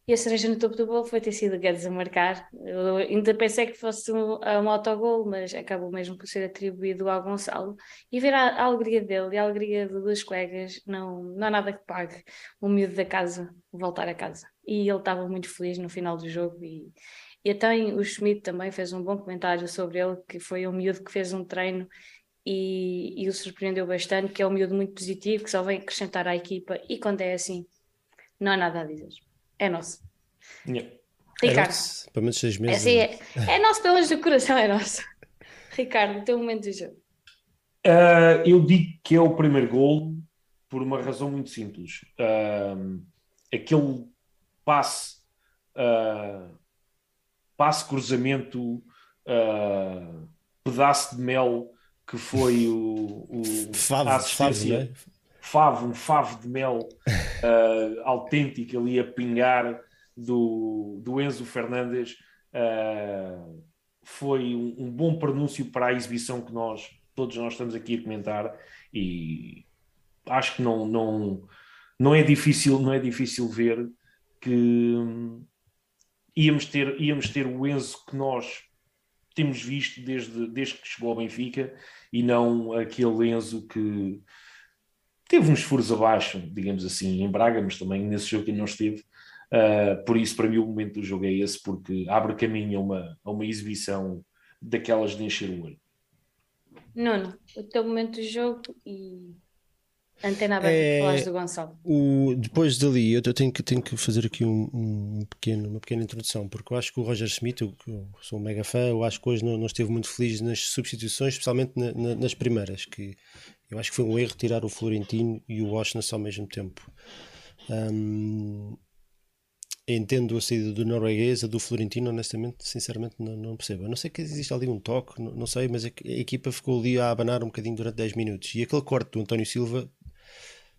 e a cereja no topo do bolo foi ter sido Guedes a marcar. Eu ainda pensei que fosse um, um autogol, mas acabou mesmo por ser atribuído ao Gonçalo. E ver a, a alegria dele e a alegria de dois colegas, não, não há nada que pague o miúdo da casa voltar a casa. E ele estava muito feliz no final do jogo. E, e até o Schmidt também fez um bom comentário sobre ele, que foi um miúdo que fez um treino e, e o surpreendeu bastante, que é um miúdo muito positivo, que só vem acrescentar à equipa. E quando é assim, não há nada a dizer é nosso. Yeah. Ricardo. É nosso, pelo menos seis meses. É, assim, é, é nosso, pelo menos do coração é nosso. Ricardo, o teu momento de jogo. Uh, eu digo que é o primeiro gol por uma razão muito simples. Uh, aquele passe, uh, passe cruzamento, pedaço de mel que foi o, o favo, a assistência. É? Favo, um favo de mel uh, autêntico ali a pingar do, do Enzo Fernandes uh, foi um, um, bom pronúncio para a exibição que nós, todos nós estamos aqui a comentar e acho que não, não, não, é, difícil, não é difícil ver que hum, íamos, ter, íamos ter o Enzo que nós temos visto desde, desde que chegou ao Benfica e não aquele Enzo que teve uns furos abaixo, digamos assim, em Braga, mas também nesse jogo que não esteve. Uh, por isso, para mim, o momento do jogo é esse, porque abre caminho a uma, a uma exibição daquelas de encher o olho. Nuno, o teu momento do jogo e antena aberta é, falares do Gonçalo. O, depois dali, eu tenho que, tenho que fazer aqui um, um pequeno, uma pequena introdução, porque eu acho que o Roger Smith, eu, eu sou um mega fã, eu acho que hoje não, não esteve muito feliz nas substituições, especialmente na, na, nas primeiras, que eu acho que foi um erro tirar o Florentino e o Washington ao mesmo tempo. Um, entendo a saída do norueguês, a do Florentino, honestamente, sinceramente, não, não percebo. Eu não sei que existe ali um toque, não, não sei, mas a, a, equipa ficou ali a abanar um bocadinho durante 10 minutos. E aquele corte do António Silva,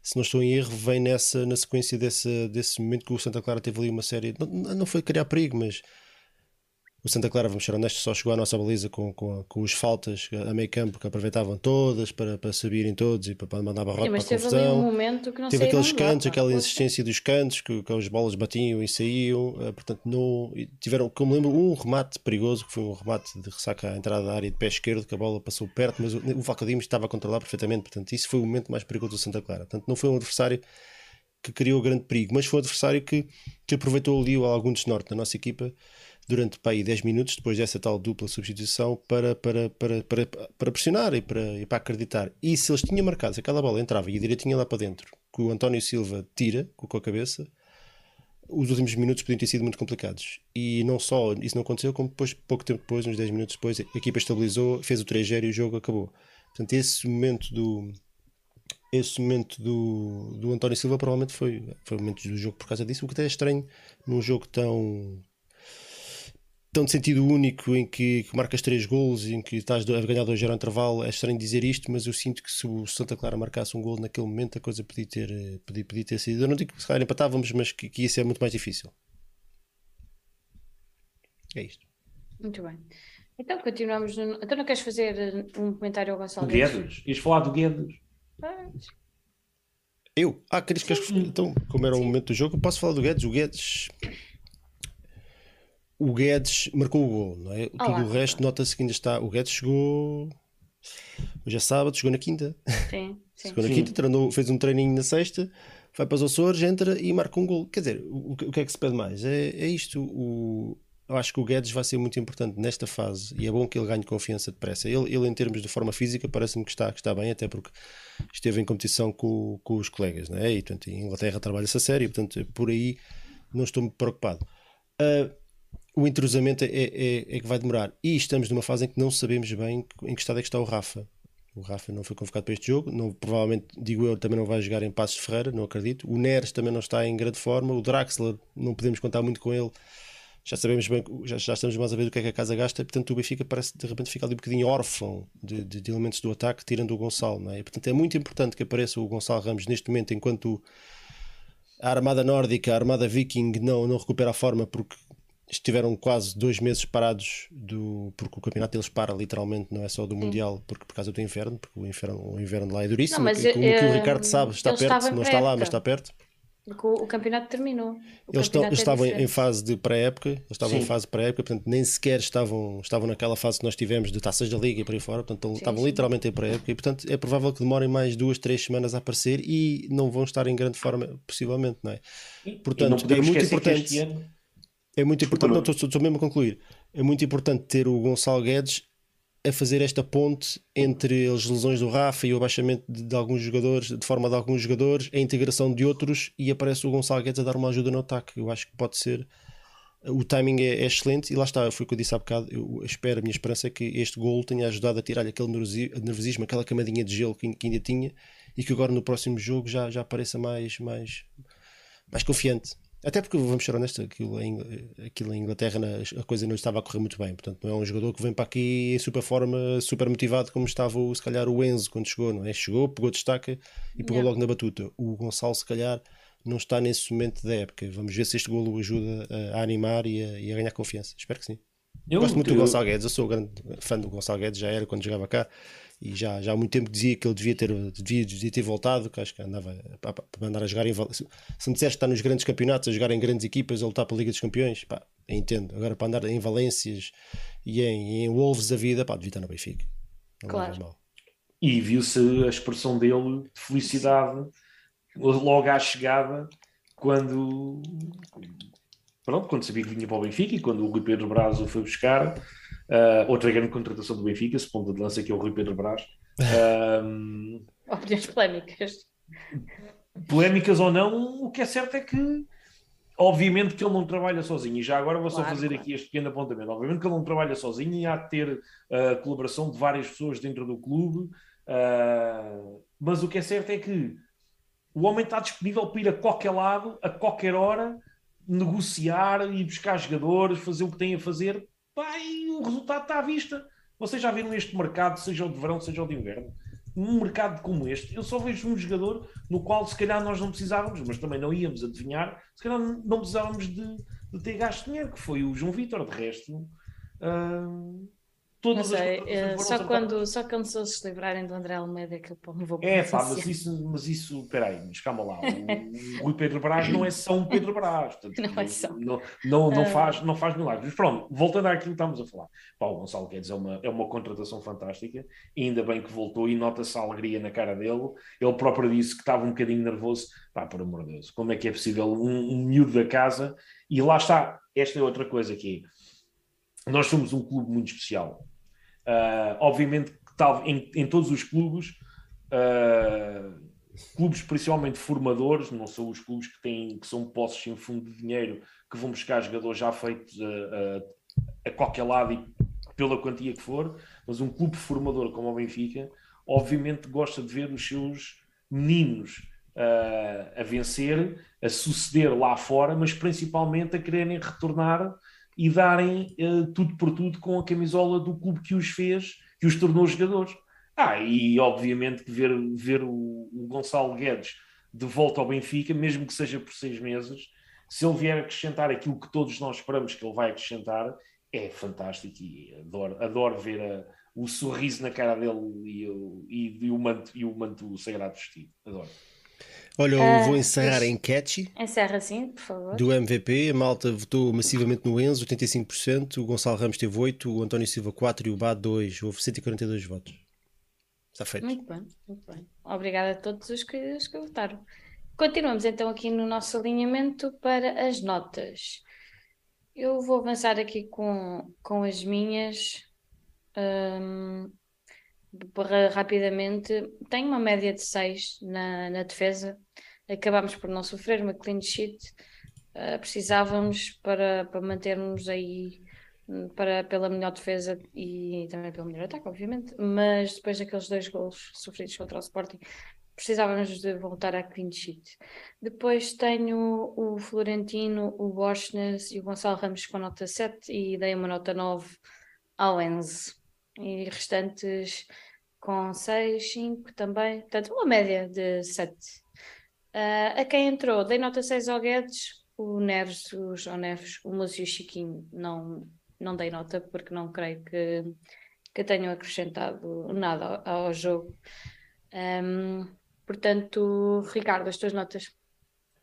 se não estou em erro, vem nessa, na sequência desse, desse momento que o Santa Clara teve ali uma série. Não, não foi criar perigo, mas o Santa Clara, vamos ser honestos, só chegou à nossa baliza com, com, com os faltas a meio campo que aproveitavam todas para, para subirem todos e para, para mandar barrote para a confusão. Um momento que não teve aqueles cantos, aquela insistência dos cantos que, que as bolas batiam e saíam. Uh, portanto, não, tiveram, como lembro, um remate perigoso que foi um remate de ressaca à entrada da área de pé esquerdo, que a bola passou perto, mas o, o Falcadimos estava a controlar perfeitamente. Portanto, isso foi o momento mais perigoso do Santa Clara. Portanto, não foi um adversário que criou grande perigo, mas foi um adversário que, que aproveitou ali algum desnorte na nossa equipa durante pá, 10 minutos, depois dessa tal dupla substituição, para, para, para, para, para pressionar e para, e para acreditar. E se eles tinham marcado, se aquela bola entrava e a direitinha lá para dentro, que o António Silva tira com a cabeça, os últimos minutos podiam ter sido muito complicados. E não só isso não aconteceu, como depois, pouco tempo depois, uns 10 minutos depois, a equipa estabilizou, fez o 3-0 e o jogo acabou. Portanto, esse momento do. Esse momento do, do António Silva provavelmente foi, foi o momento do jogo por causa disso, o que até é estranho num jogo tão, tão de sentido único em que, que marcas três gols e em que estás a ganhar 2 0 intervalo. É estranho dizer isto, mas eu sinto que se o Santa Clara marcasse um gol naquele momento, a coisa podia ter, eh, podia, podia ter sido. Eu não digo que se calhar empatávamos, mas que, que ia ser muito mais difícil. É isto. Muito bem. Então continuamos. No... Então não queres fazer eh, um comentário ao Gonçalo? Guedes? Ias falar do Guedes? Eu? Ah, queres que. Então, como era Sim. o momento do jogo, eu posso falar do Guedes. O Guedes o Guedes marcou o gol, não é? Olá. Tudo o resto nota-se que ainda está. O Guedes chegou. Hoje é sábado, chegou na quinta. Sim, sim. Chegou na quinta, treinou, fez um treininho na sexta, vai para os Açores, entra e marca um gol. Quer dizer, o, o que é que se pede mais? É, é isto. O, eu acho que o Guedes vai ser muito importante nesta fase e é bom que ele ganhe confiança depressa. Ele, ele em termos de forma física, parece-me que está, que está bem, até porque esteve em competição com, com os colegas, não é? E portanto, em Inglaterra trabalha-se a sério, portanto, por aí não estou muito preocupado. Uh, o entrosamento é, é, é, que vai demorar. E estamos numa fase em que não sabemos bem em que estado é que está o Rafa. O Rafa não foi convocado para este jogo, não, provavelmente, digo eu, também não vai jogar em Passos Ferreira, não acredito. O Neres também não está em grande forma. O Draxler, não podemos contar muito com ele. Já sabemos bem, já, já estamos mais a ver o que é que a casa gasta. Portanto, o Benfica parece de repente ficar ali um bocadinho órfão de, de, de elementos do ataque, tirando o Gonçalo. Não é? Portanto, é muito importante que apareça o Gonçalo Ramos neste momento, enquanto a armada nórdica, a armada viking, não, não recupera a forma porque estiveram quase dois meses parados do porque o campeonato deles para literalmente não é só do Sim. mundial porque por causa do inverno porque o inverno o inverno lá é duríssimo não, mas, como que o Ricardo sabe está perto não está lá mas está perto porque o, o campeonato terminou o eles, campeonato é estavam em fase de pré-época eles estavam Sim. em fase pré-época portanto nem sequer estavam estavam naquela fase que nós tivemos de taças da liga e por aí fora portanto sim, estavam sim. literalmente em pré-época e portanto é provável que demorem mais duas três semanas a aparecer e não vão estar em grande forma possivelmente não é portanto e não é muito importante é muito importante, não, estou, estou mesmo a concluir. É muito importante ter o Gonçalo Guedes a fazer esta ponte entre as lesões do Rafa e o abaixamento de, de, alguns jogadores, de forma de alguns jogadores, a integração de outros e aparece o Gonçalo Guedes a dar uma ajuda no ataque. Eu acho que pode ser. O timing é, é excelente e lá está, foi o que eu disse há bocado. Eu espero, a minha esperança é que este gol tenha ajudado a tirar aquele nervosismo, aquela camadinha de gelo que, que ainda tinha e que agora no próximo jogo já, já apareça mais, mais, mais confiante. Até porque, vamos ser honestos, aquilo em, aquilo em Inglaterra a coisa não estava a correr muito bem. Portanto, não é um jogador que vem para aqui em super forma, super motivado, como estava se calhar o Enzo quando chegou, não é? Chegou, pegou destaca e pegou yeah. logo na batuta. O Gonçalo, se calhar, não está nesse momento da época. Vamos ver se este golo ajuda a, animar e a, e a, ganhar confiança. Espero que sim. Eu, Gosto muito eu... do Gonçalo Guedes, eu sou um grande fã do Gonçalo Guedes, já era quando jogava cá e já, já há muito tempo dizia que ele devia ter, devia, devia ter voltado, que acho que andava para, andar a jogar em se, se me disseste que está nos grandes campeonatos, a jogar em grandes equipas, a lutar para a Liga dos Campeões, pá, entendo. Agora para andar em Valências e em, em Wolves da vida, pá, devia estar no Benfica. Não claro. Mal. E viu-se a expressão dele de felicidade logo à chegada, quando pronto, quando sabia que vinha para o Benfica e quando o Rui Pedro Braz o foi buscar, Uh, outra grande contratação do Benfica, esse ponto de lança que é o Rui Pedro Brás. Um, Opiniões polémicas. Polémicas ou não, o que é certo é que, obviamente, que ele não trabalha sozinho. E já agora vou claro, só fazer claro. aqui este pequeno apontamento. Obviamente que ele não trabalha sozinho e há de ter a uh, colaboração de várias pessoas dentro do clube. Uh, mas o que é certo é que o homem está disponível para ir a qualquer lado, a qualquer hora, negociar e buscar jogadores, fazer o que tem a fazer Pá, e o resultado está à vista. Vocês já viram este mercado, seja o de verão, seja o de inverno? Num mercado como este, eu só vejo um jogador no qual se calhar nós não precisávamos, mas também não íamos adivinhar, se calhar não precisávamos de, de ter gasto dinheiro, que foi o João Vitor. De resto, uh, Todas é, só, quando, só quando se livrarem do André Almeida é que eu me vou É pá, mas isso, mas isso, peraí, mas calma lá, o, Rui Pedro Brás não é só um Pedro Brás, portanto, não, é só. não, não, não, ah. faz, não faz milagres. Mas pronto, voltando àquilo que estamos a falar, pá, o Gonçalo Guedes é uma, é uma contratação fantástica, ainda bem que voltou e nota-se a alegria na cara dele, ele próprio disse que estava um bocadinho nervoso, pá, por amor de Deus, como é que é possível um, um miúdo da casa, e lá está, esta é outra coisa aqui, nós somos um clube muito especial, Uh, obviamente que tal, em, em, todos os clubes, uh, clubes principalmente formadores, não são os clubes que, têm, que são postos em fundo de dinheiro, que vão buscar jogadores já feitos a, a, a qualquer lado e pela quantia que for, mas um clube formador como o Benfica, obviamente gosta de ver os seus meninos uh, a vencer, a suceder lá fora, mas principalmente a quererem retornar e darem uh, tudo por tudo com a camisola do clube que os fez, que os tornou jogadores. Ah, e obviamente que ver, ver o, o Gonçalo Guedes de volta ao Benfica, mesmo que seja por seis meses, se ele vier acrescentar aquilo que todos nós esperamos que ele vai acrescentar, é fantástico e adoro, adoro ver a, o sorriso na cara dele e, o, e, e, o manto, e o manto sagrado vestido. Adoro. Olha, eu uh, vou encerrar em catchy. Encerra sim, por favor. Do MVP. A malta votou massivamente no Enzo, 85%. O Gonçalo Ramos teve 8%, o António Silva 4% e o Bad 2%. Houve 142 votos. Está feito. Muito bem, muito bem. Obrigada a todos os que, os que votaram. Continuamos então aqui no nosso alinhamento para as notas. Eu vou avançar aqui com, com as minhas. Um, rapidamente, tenho uma média de 6 na, na defesa. Acabámos por não sofrer uma clean sheet. Uh, precisávamos para, para mantermos aí hum, para, pela melhor defesa e também pelo melhor ataque, obviamente. Mas depois daqueles dois gols sofridos contra o Sporting, precisávamos de voltar à clean sheet. Depois tenho o Florentino, o Washington e o Gonçalo Ramos com nota 7 e dei uma nota 9 ao Enzo. E restantes com 6, 5 também. Portanto, uma média de 7. Uh, ah, a quem entrou, dei nota 6 ao Guedes, o Neves, o João Neves, o Múcio e o Chiquinho não, não dei nota porque não creio que, que tenham acrescentado nada ao, ao jogo. Um, Portanto, Ricardo, as tuas notas.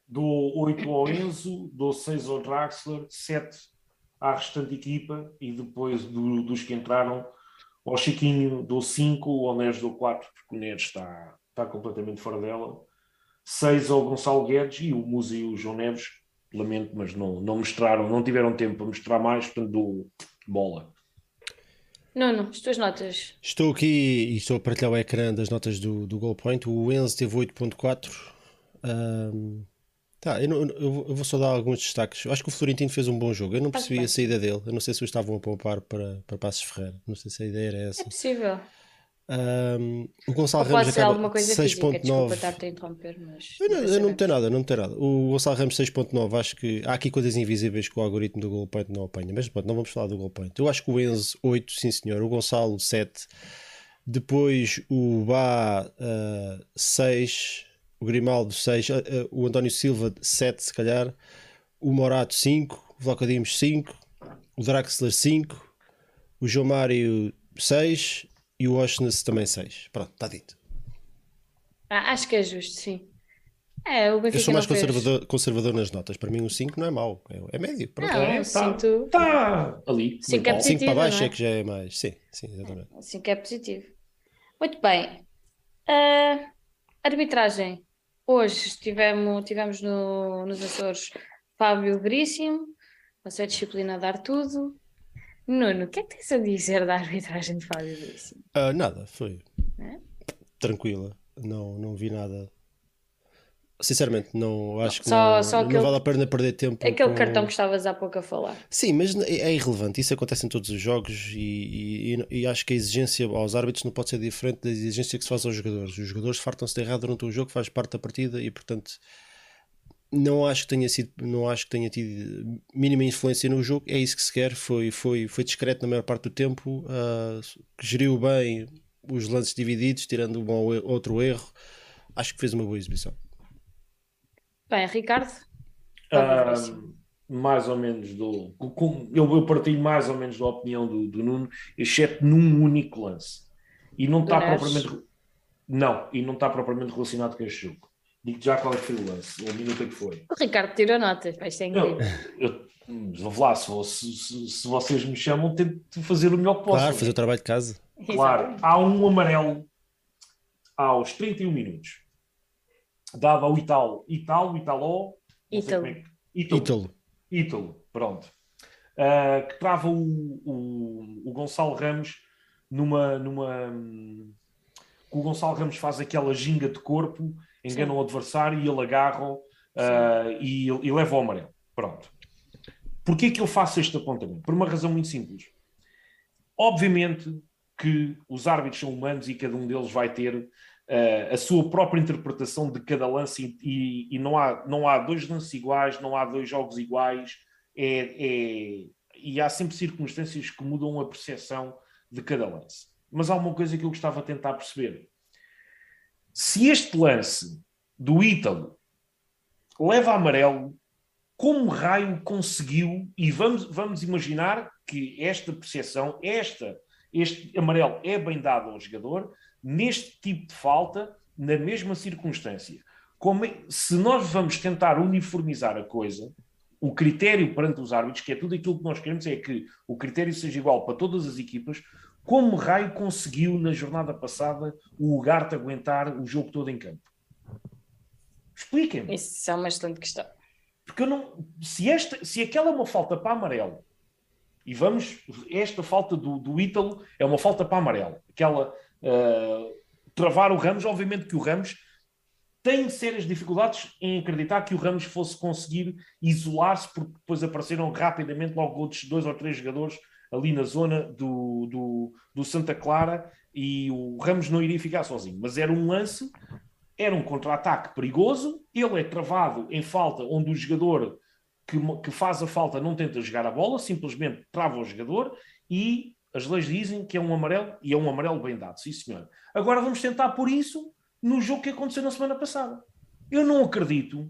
Dou 8 ao Enzo, dou 6 ao Draxler, 7 à restante equipa e depois do, dos que entraram, ao Chiquinho dou 5, ao Neres dou 4, porque o Neres está, está completamente fora dela. 6 ao Gonçalo Guedes e o Musa e o João Neves, lamento, mas não, não mostraram, não tiveram tempo para mostrar mais, portanto dou bola. Nuno, as tuas notas. Estou aqui e estou a partilhar o ecrã das notas do, do Goal Point. O Enzo teve 8.4. Um, tá, eu, eu, eu, vou só dar alguns destaques. Eu acho que o Florentino fez um bom jogo. Eu não percebi a saída dele. Eu não sei se o estavam a poupar para, para Passos Ferreira. Não sei se a ideia era essa. É possível. Um, o Gonçalo Ramos acaba 6.9. estar-te a interromper, mas. Eu não, eu não tenho nada, não tenho nada. O Gonçalo Ramos 6.9, acho que há aqui coisas invisíveis que o algoritmo do Goal Point não apanha, mas pronto, não vamos falar do Goal Point. Eu acho que o Enzo 8, sim senhor, o Gonçalo 7, depois o Bá uh, 6, o Grimaldo 6, uh, uh, o António Silva 7, se calhar, o Morato 5, o Vlacadimos 5, o Draxler 5, o João Mário 6 e o Oshness também 6. Pronto, está dito. Ah, acho que é justo, sim. É, o eu sou mais conservador, conservador, nas notas. Para mim, um 5 não é mau. É, é médio. Pronto. Não, é, tá, sinto... tá ali. 5 é positivo. 5 para baixo é? é? que já é mais. Sim, sim, exatamente. 5 é positivo. Muito bem. Uh, arbitragem. Hoje tivemos, tivemos no, nos Açores Fábio Veríssimo, a sua disciplina a dar tudo. Nuno, o que é que tens a dizer da arbitragem de Fábio Veríssimo? Uh, nada, foi é? tranquila. Não, não vi nada. Sinceramente, não acho que só, não, só não aquele, vale a pena perder tempo. Aquele com... cartão que estavas há pouco a falar. Sim, mas é, é irrelevante. Isso acontece em todos os jogos e, e, e, acho que a exigência aos árbitros não pode ser diferente da exigência que se faz aos jogadores. Os jogadores fartam-se de errado durante o jogo, faz parte da partida e, portanto, não acho que tenha sido, não acho que tenha tido mínima influência no jogo. É isso que se quer. Foi, foi, foi discreto na maior parte do tempo, uh, geriu bem os lances divididos, tirando um ou outro erro. Acho que fez uma boa exibição. Bem, Ricardo. Uh, mais ou menos do. Eu, eu partilho mais ou menos da opinião do, do Nuno, exceto num único lance. E não está propriamente. Não, e não está propriamente relacionado com este jogo. Digo já qual é que foi o lance, o minuto é que foi. O Ricardo tirou notas, vai ser incrível. Eu, vou lá, se, se, se, vocês me chamam, tento fazer o melhor que posso. Claro, fazer o trabalho de casa. Claro, há um amarelo aos 31 minutos, dado ao Italo, Italo, Italo, Ítalo. É Ítalo. Ítalo, pronto. Uh, que trava o, o, o Gonçalo Ramos numa. numa o Gonçalo Ramos faz aquela ginga de corpo enganam Sim. o adversário e ele agarra uh, e, e leva o amarelo. Pronto. Porquê que eu faço este apontamento? Por uma razão muito simples. Obviamente que os árbitros são humanos e cada um deles vai ter uh, a sua própria interpretação de cada lance e, e, não, há, não há dois lances iguais, não há dois jogos iguais, é, é, e há sempre circunstâncias que mudam a percepção de cada lance. Mas há uma coisa que eu gostava de tentar perceber. Se este lance do Ítalo leva a amarelo, como raio conseguiu, e vamos, vamos imaginar que esta percepção, esta, este amarelo é bem dado ao jogador, neste tipo de falta, na mesma circunstância. Como, é, se nós vamos tentar uniformizar a coisa, o critério perante os árbitros, que é tudo aquilo que nós queremos, é que o critério seja igual para todas as equipas, como raio conseguiu na jornada passada o Ugarte aguentar o jogo todo em campo? Expliquem-me. Isso é uma excelente questão. Porque eu não. Se, esta, se aquela é uma falta para amarelo, e vamos. Esta falta do, do Ítalo é uma falta para amarelo. Aquela. Uh, travar o Ramos, obviamente que o Ramos tem sérias dificuldades em acreditar que o Ramos fosse conseguir isolar-se, porque depois apareceram rapidamente logo outros dois ou três jogadores ali na zona do, do, do Santa Clara e o Ramos não iria ficar sozinho. Mas era um lance era um contra-ataque perigoso, ele é travado em falta, onde o jogador que, que, faz a falta não tenta jogar a bola, simplesmente trava o jogador e as leis dizem que é um amarelo e é um amarelo bem dado, sim senhor. Agora vamos tentar por isso no jogo que aconteceu na semana passada. Eu não acredito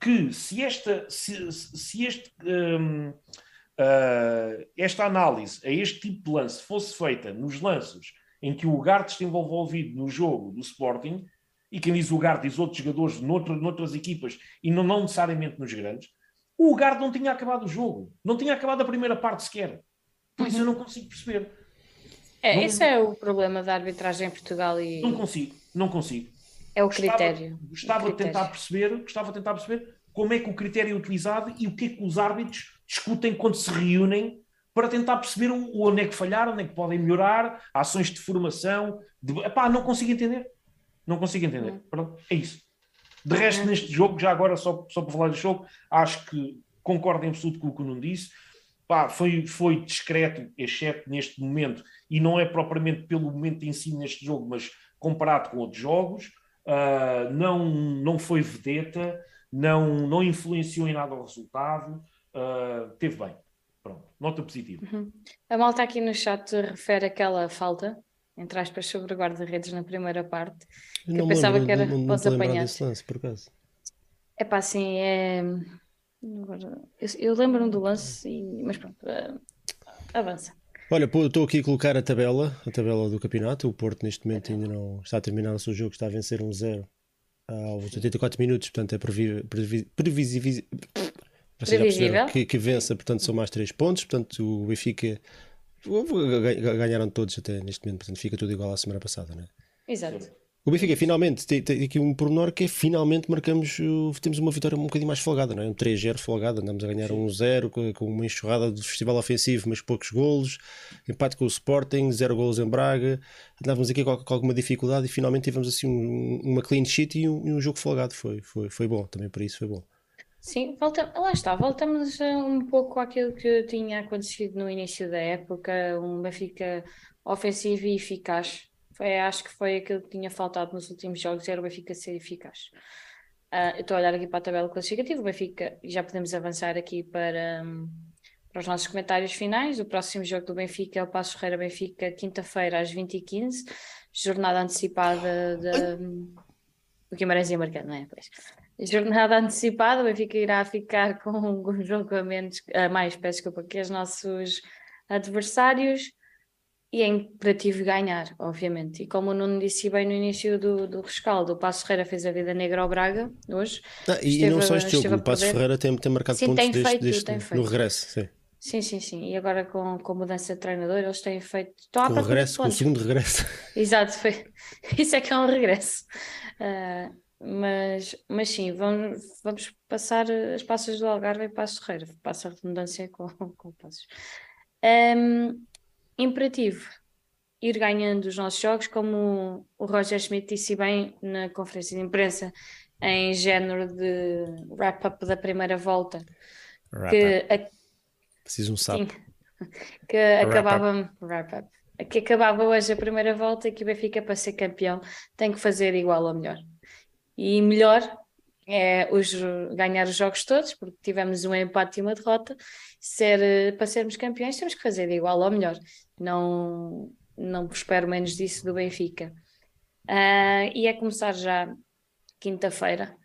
que se esta, se, se este, um, uh, esta análise a este tipo de lance fosse feita nos lances em que o Ugarte esteve envolvido no jogo do Sporting, e quem diz o Ugarte diz outros jogadores noutro, noutras equipas e não, não necessariamente nos grandes, o Ugarte não tinha acabado o jogo, não tinha acabado a primeira parte sequer. Por isso eu não consigo perceber. É, não, esse é o problema da arbitragem em Portugal e. Não consigo, não consigo. É o critério. Gostava, gostava de tentar perceber, gostava de tentar perceber como é que o critério é utilizado e o que é que os árbitros discutem quando se reúnem para tentar perceber onde é que falharam, onde é que podem melhorar, ações de formação. De... Epá, não consigo entender. Não consigo entender. Hum. Pronto, é isso. De resto, hum. neste jogo, já agora, só, só para falar do jogo, acho que concordo em absoluto com o que o Nuno disse. Pá, foi, foi discreto, exceto neste momento, e não é propriamente pelo momento em si neste jogo, mas comparado com outros jogos. Uh, não, não foi vedeta, não, não influenciou em nada o resultado, uh, teve bem. Pronto, nota positiva. Uhum. A malta aqui no chat refere aquela falta, entre aspas, sobre o guarda-redes na primeira parte, que eu, pensava lembro, que era não, para os apanhar. lance, por acaso. É pá, assim, é. Eu, eu lembro-me do lance, e... mas pronto, uh, avança. Olha, estou aqui a colocar a tabela, a tabela do campeonato. O Porto neste momento ainda não está a terminar o seu jogo, está a vencer 1-0 aos 84 minutos, portanto é previ, previ, previsível Previsível. Que, que vença, portanto são mais 3 pontos, portanto o Benfica ganharam todos até neste momento, portanto fica tudo igual à semana passada, não é? Exato. O Benfica finalmente tem, tem, aqui um pormenor que é finalmente marcamos, temos uma vitória um bocadinho mais folgada, não é? Um 3-0 folgado, andamos a ganhar um 1-0 com, com, uma enxurrada do festival ofensivo, mas poucos golos, empate com o Sporting, 0 golos em Braga, andávamos aqui com, com, alguma dificuldade e finalmente tivemos assim um, uma clean sheet e um, um, jogo folgado, foi, foi, foi bom, também para isso foi bom. Sim, volta, lá está, voltamos um pouco àquilo que tinha acontecido no início da época, um Benfica ofensivo e eficaz foi, acho que foi aquilo que tinha faltado nos últimos jogos, era o Benfica ser eficaz. Uh, eu estou a olhar aqui para a tabela classificativa, o Benfica, e já podemos avançar aqui para, um, para os nossos comentários finais. O próximo jogo do Benfica é o Passo Ferreira Benfica, quinta-feira às 20h15, jornada antecipada de, do Guimarães e Marcano, não é? Pois. Jornada antecipada, o Benfica irá ficar com um jogo a, menos, a mais, peço desculpa, que os nossos adversários e é imperativo ganhar, obviamente. E como o Nuno disse bem no início do, do rescaldo, o Passo Ferreira fez a vida negra ao Braga hoje. Ah, e, esteve, não só este jogo, o Passo Ferreira tem, tem marcado sim, pontos tem deste, feito, deste, tem no regresso. Sim. Sim, sim, sim. E agora com, com mudança de treinador, eles têm feito. Estão com o regresso, com o segundo regresso. Exato, foi. Isso é que é um regresso. Uh, mas, mas sim, vamos, vamos passar as passas do Algarve e Passo Ferreira. Passa a redundância com, com passos. Um, imperativo ir ganhando os nossos jogos, como o Roger Schmidt disse bem na conferência de imprensa, em género de wrap-up da primeira volta. Wrap que a... Preciso um sapo. que acabava wrap-up. Que acabava hoje a primeira volta e que o Benfica, para ser campeão, tem que fazer igual ou melhor. E melhor é os, ganhar os jogos todos, porque tivemos um empate e uma derrota. Ser, para sermos campeões, temos que fazer igual ou melhor. Não, não espero menos disso do Benfica. Uh, e é começar já quinta-feira.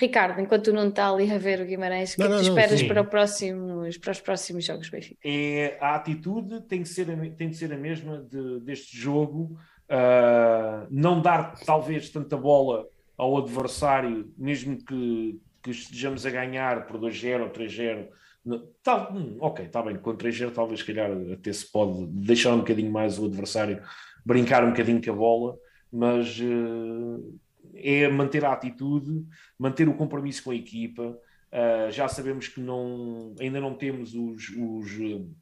Ricardo, enquanto não está ali a ver o Guimarães, o que, é que esperas para, o próximos, para os próximos jogos Benfica? É, a atitude tem que ser a, tem que ser a mesma de, deste jogo, uh, não dar talvez tanta bola ao adversário, mesmo que, que estejamos a ganhar por 2-0 ou 3-0, Tá, hum, ok, está bem, com 3 talvez calhar até se pode deixar um bocadinho mais o adversário brincar um bocadinho com a bola, mas uh, é manter a atitude, manter o compromisso com a equipa, Uh, já sabemos que não, ainda não temos os, os,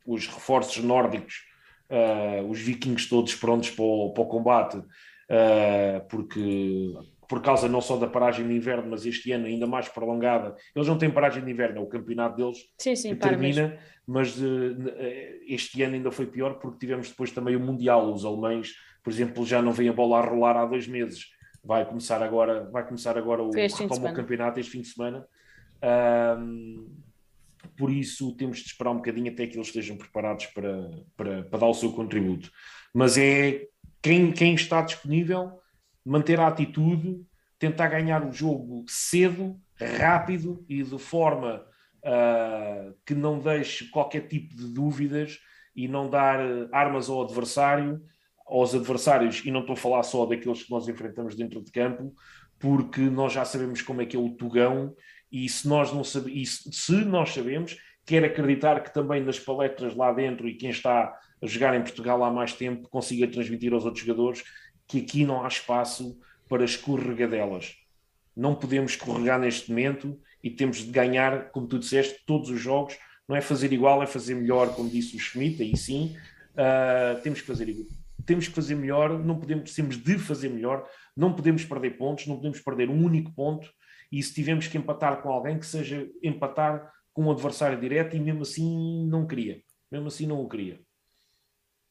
os reforços nórdicos, uh, os vikings todos prontos para o, para o combate, uh, porque por causa não só da paragem de inverno, mas este ano ainda mais prolongada. Eles não têm paragem de inverno, é o campeonato deles sim, sim, que termina, mas este ano ainda foi pior porque tivemos depois também o Mundial. Os alemães, por exemplo, já não vêm a bola a rolar há dois meses. Vai começar agora, vai começar agora o, retoma o campeonato este fim de semana. Um, por isso temos de esperar um bocadinho até que eles estejam preparados para, para, para dar o seu contributo. Mas é quem, quem está disponível manter a atitude, tentar ganhar o jogo cedo, rápido e de forma uh, que não deixe qualquer tipo de dúvidas e não dar armas ao adversário, aos adversários, e não estou a falar só daqueles que nós enfrentamos dentro de campo, porque nós já sabemos como é que é o Tugão e se nós não sabemos, se nós sabemos, quer acreditar que também nas palestras lá dentro e quem está a jogar em Portugal há mais tempo consiga transmitir aos outros jogadores que aqui não há espaço para escorregadelas. Não podemos escorregar neste momento e temos de ganhar, como tu disseste, todos os jogos. Não é fazer igual, é fazer melhor, como disse o Schmidt, aí sim. Uh, temos que fazer igual. Temos que fazer melhor, não podemos, temos de fazer melhor, não podemos perder pontos, não podemos perder um único ponto. E se tivermos que empatar com alguém, que seja empatar com um adversário direto, e mesmo assim não queria. Mesmo assim não o queria.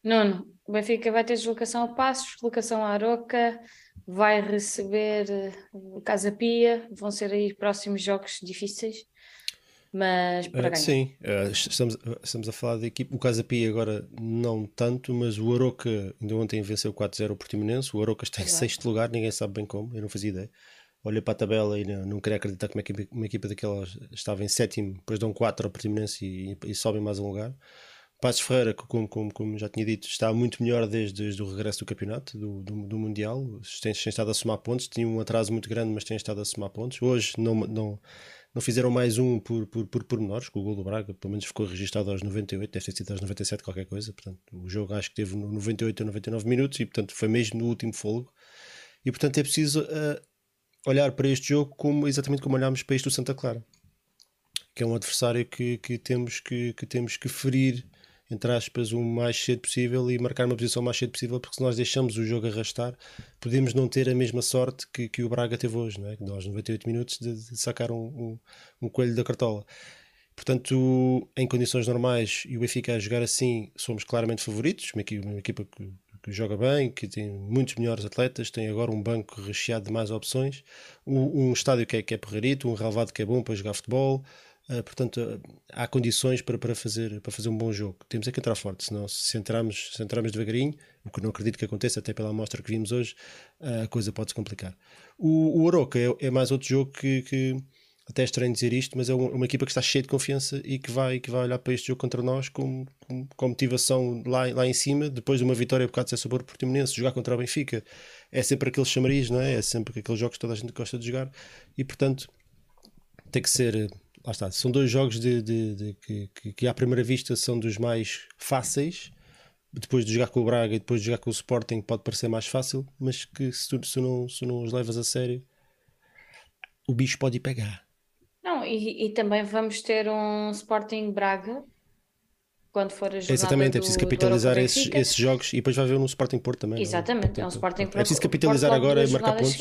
Nuno, o Benfica vai ter deslocação a Passos, deslocação a Aroca, vai receber eh, o Casa Pia, vão ser aí próximos jogos difíceis, mas para uh, ganhar. Sim, uh, estamos, estamos a falar da equipe, o Casa Pia agora não tanto, mas o Aroca ainda ontem venceu 4-0 o Portimonense, o Aroca está em sexto lugar, ninguém sabe bem como, eu não fazia ideia. Olha para a tabela e não, não queria acreditar que uma equipa, uma equipa daquelas estava em sétimo, depois dão 4 ao Portimonense e, e sobem mais um lugar. Passos Ferreira, como, como, como, já tinha dito, está muito melhor desde, desde o regresso do campeonato, do, do, do Mundial. Tem, tem, estado a somar pontos, tinha um atraso muito grande, mas tem estado a somar pontos. Hoje não, não, não fizeram mais um por, por, por pormenores, com o gol do Braga, pelo menos ficou registado aos 98, deve ter sido aos 97, qualquer coisa. Portanto, o jogo acho que teve 98 ou 99 minutos e, portanto, foi mesmo no último fogo. E, portanto, é preciso uh, olhar para este jogo como, exatamente como olhámos para este do Santa Clara, que é um adversário que, que, temos, que, que temos que ferir entre aspas, o mais cedo possível e marcar uma posição o mais cedo possível, porque se nós deixamos o jogo arrastar, podemos não ter a mesma sorte que, que o Braga teve hoje, não é? nós 98 minutos de, de sacar um, um, um, coelho da cartola. Portanto, em condições normais e o Benfica a jogar assim, somos claramente favoritos, uma equipa, uma equipa que, que, joga bem, que tem muitos melhores atletas, tem agora um banco recheado de mais opções, um, um estádio que é, que é um relevado que é bom para jogar futebol, portanto, uh, há condições para, para, fazer, para fazer um bom jogo. Temos é que entrar forte, senão se entrarmos, se entrarmos devagarinho, o que não acredito que aconteça, até pela amostra que vimos hoje, uh, a coisa pode se complicar. O, o Oroca é, é, mais outro jogo que, que, até é estranho dizer isto, mas é uma, equipa que está cheia de confiança e que vai, que vai olhar para este jogo contra nós com, com, com motivação lá, lá em cima, depois de uma vitória por causa de sabor portimonense, jogar contra o Benfica é sempre aquele chamariz, não é? É sempre aqueles jogos que toda a gente gosta de jogar e, portanto, tem que ser lá está, são dois jogos de, de, de que, que, à primeira vista são dos mais fáceis. Depois de jogar com o Braga e depois de jogar com o Sporting pode parecer mais fácil, mas que se tu se não, se não os levas a sério, o bicho pode ir pegar. Não, e, e também vamos ter um Sporting Braga quando for a jornada Exatamente, é preciso capitalizar esses, esses, jogos e depois vai haver um Sporting Porto também. É? Exatamente, é, é um Sporting Porto. É preciso capitalizar agora e marcar pontos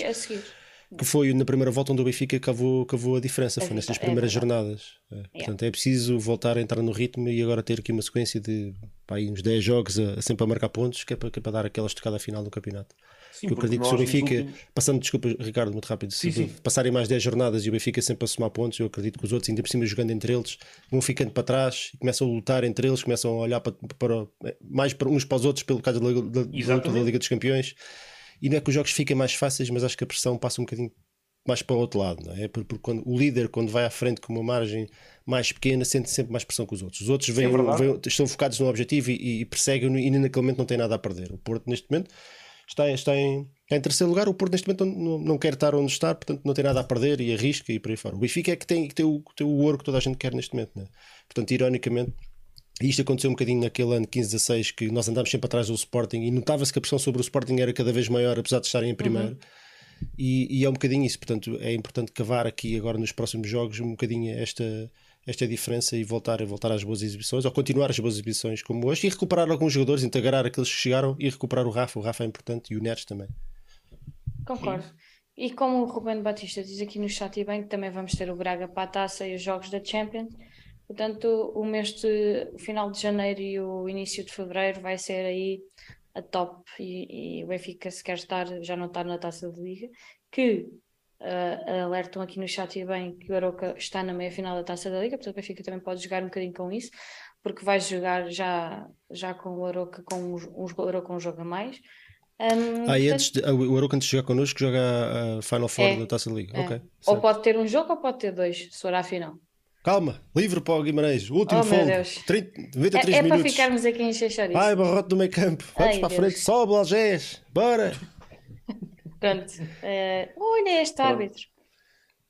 que foi na primeira volta onde o Benfica cavou, cavou a diferença, foi nessas primeiras é jornadas. É. Portanto, é preciso voltar a entrar no ritmo e agora ter aqui uma sequência de pá, uns 10 jogos a, a, sempre a marcar pontos, que é para, que é para dar aquela estocada final do campeonato. Sim, eu acredito que se o Benfica, últimos... passando, desculpa, Ricardo, muito rápido, se sim, sim. passarem mais 10 jornadas e o Benfica sempre a somar pontos, eu acredito que os outros, ainda por cima jogando entre eles, vão ficando para trás e começam a lutar entre eles, começam a olhar para, para mais para uns para os outros pelo caso da, da, da, da Liga dos Campeões. E não é que os jogos fiquem mais fáceis, mas acho que a pressão passa um bocadinho mais para o outro lado, não é? Porque, quando, o líder, quando vai à frente com uma margem mais pequena, sente sempre mais pressão que os outros. Os outros vêm, é vêm, estão focados no objetivo e, e perseguem e naquele momento não tem nada a perder. O Porto, neste momento, está, está, em, está em terceiro lugar. O Porto, neste momento, não, não quer estar onde está, portanto, não tem nada a perder e arrisca e por aí fora. O Benfica é que tem, tem, o, tem o ouro que toda a gente quer neste momento, não é? Portanto, ironicamente. E isto aconteceu um bocadinho naquele ano 15-16 que nós andámos sempre atrás do Sporting e notava-se que a pressão sobre o Sporting era cada vez maior, apesar de estarem em primeiro. Uhum E, e, é um bocadinho isso, portanto é importante cavar aqui agora nos próximos jogos um bocadinho esta, esta diferença e voltar, voltar às boas exibições, ou continuar as boas exibições como hoje, e recuperar alguns jogadores, integrar aqueles que chegaram e recuperar o Rafa, o Rafa é importante e o Neres também. Concordo. E como o Ruben Batista diz aqui no chat e bem, que também vamos ter o Braga para a taça e os jogos da Champions. Portanto, o mês de o final de janeiro e o início de fevereiro vai ser aí a top e, e o Benfica se quer estar, já não está na taça de liga, que uh, alertam aqui no chat e bem que o Aroca está na meia final da taça da liga, portanto o Benfica também pode jogar um bocadinho com isso, porque vai jogar já, já com o Aroca com um, um, Aroca um jogo a mais. Um, ah, e antes de, o Aroca antes de jogar connosco joga a Final Four é, da Taça da Liga. É. Okay, ou pode ter um jogo ou pode ter dois, se for à final. Calma, livre para o Guimarães, o último oh, fold, 30, 93 é, é minutos. É para ficarmos aqui em Xexariz. Ai, barrote do meio campo, vamos Ai, para a frente, sobe, Algés, bora! Pronto, uh, olha este árbitro.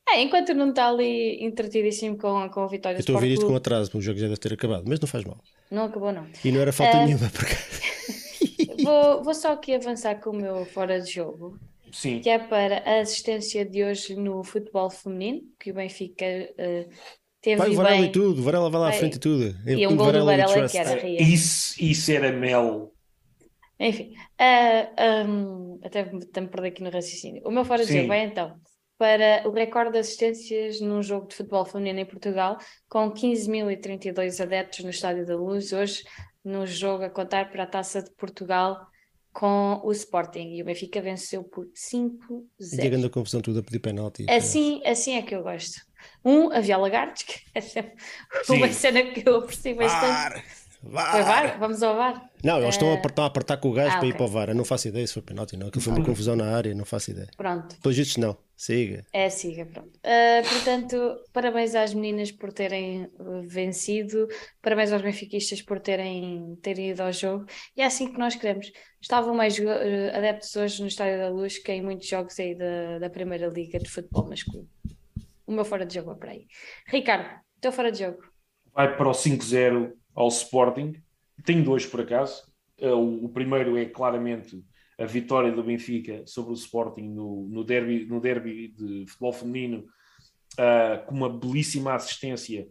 É, enquanto não está ali entretidíssimo com, com a vitória Eu estou a ouvir isto com atraso, porque o jogo já deve ter acabado, mas não faz mal. Não acabou, não. E não era falta uh, nenhuma, porque. vou, vou só aqui avançar com o meu fora de jogo. Sim. Que é para a assistência de hoje no futebol feminino, que o Benfica uh, Teve vai o Varela bem. e tudo, o Varela vai lá à frente e tudo. E um gol do Varela que era real. Isso, isso era mel. Enfim, uh, um, até me perder aqui no raciocínio. O meu fora de jogo vai então para o recorde de assistências num jogo de futebol feminino em Portugal, com 15.032 adeptos no Estádio da Luz, hoje no jogo a contar para a Taça de Portugal com o Sporting e o Benfica venceu por 5-0. E a confusão toda a pedir penalti. Assim, assim é que eu gosto. Um, havia lagartos, que é uma cena que eu aprecio bastante. VAR. Foi VAR? Vamos ao VAR. Não, eles estão, a, apertar, a apertar com o gajo ah, para okay. ir para o VAR. Eu não faço ideia se foi penalti, não. Aquilo foi uma confusão na área, não faço ideia. Pronto. Pelos vistos, não. Siga. É, siga, pronto. Uh, portanto, parabéns às meninas por terem vencido, parabéns aos benfiquistas por terem, terem ido ao jogo. E é assim que nós queremos. Estavam mais adeptos hoje no Estádio da Luz que em muitos jogos aí da, da Primeira Liga de Futebol Masculino o meu fora de jogo é para aí. Ricardo, teu fora de jogo. Vai para o 5-0 ao Sporting. Tenho dois por acaso. Eh, o primeiro é claramente a vitória do Benfica sobre o Sporting no, no, derby, no derby de futebol feminino, uh, com uma belíssima assistência,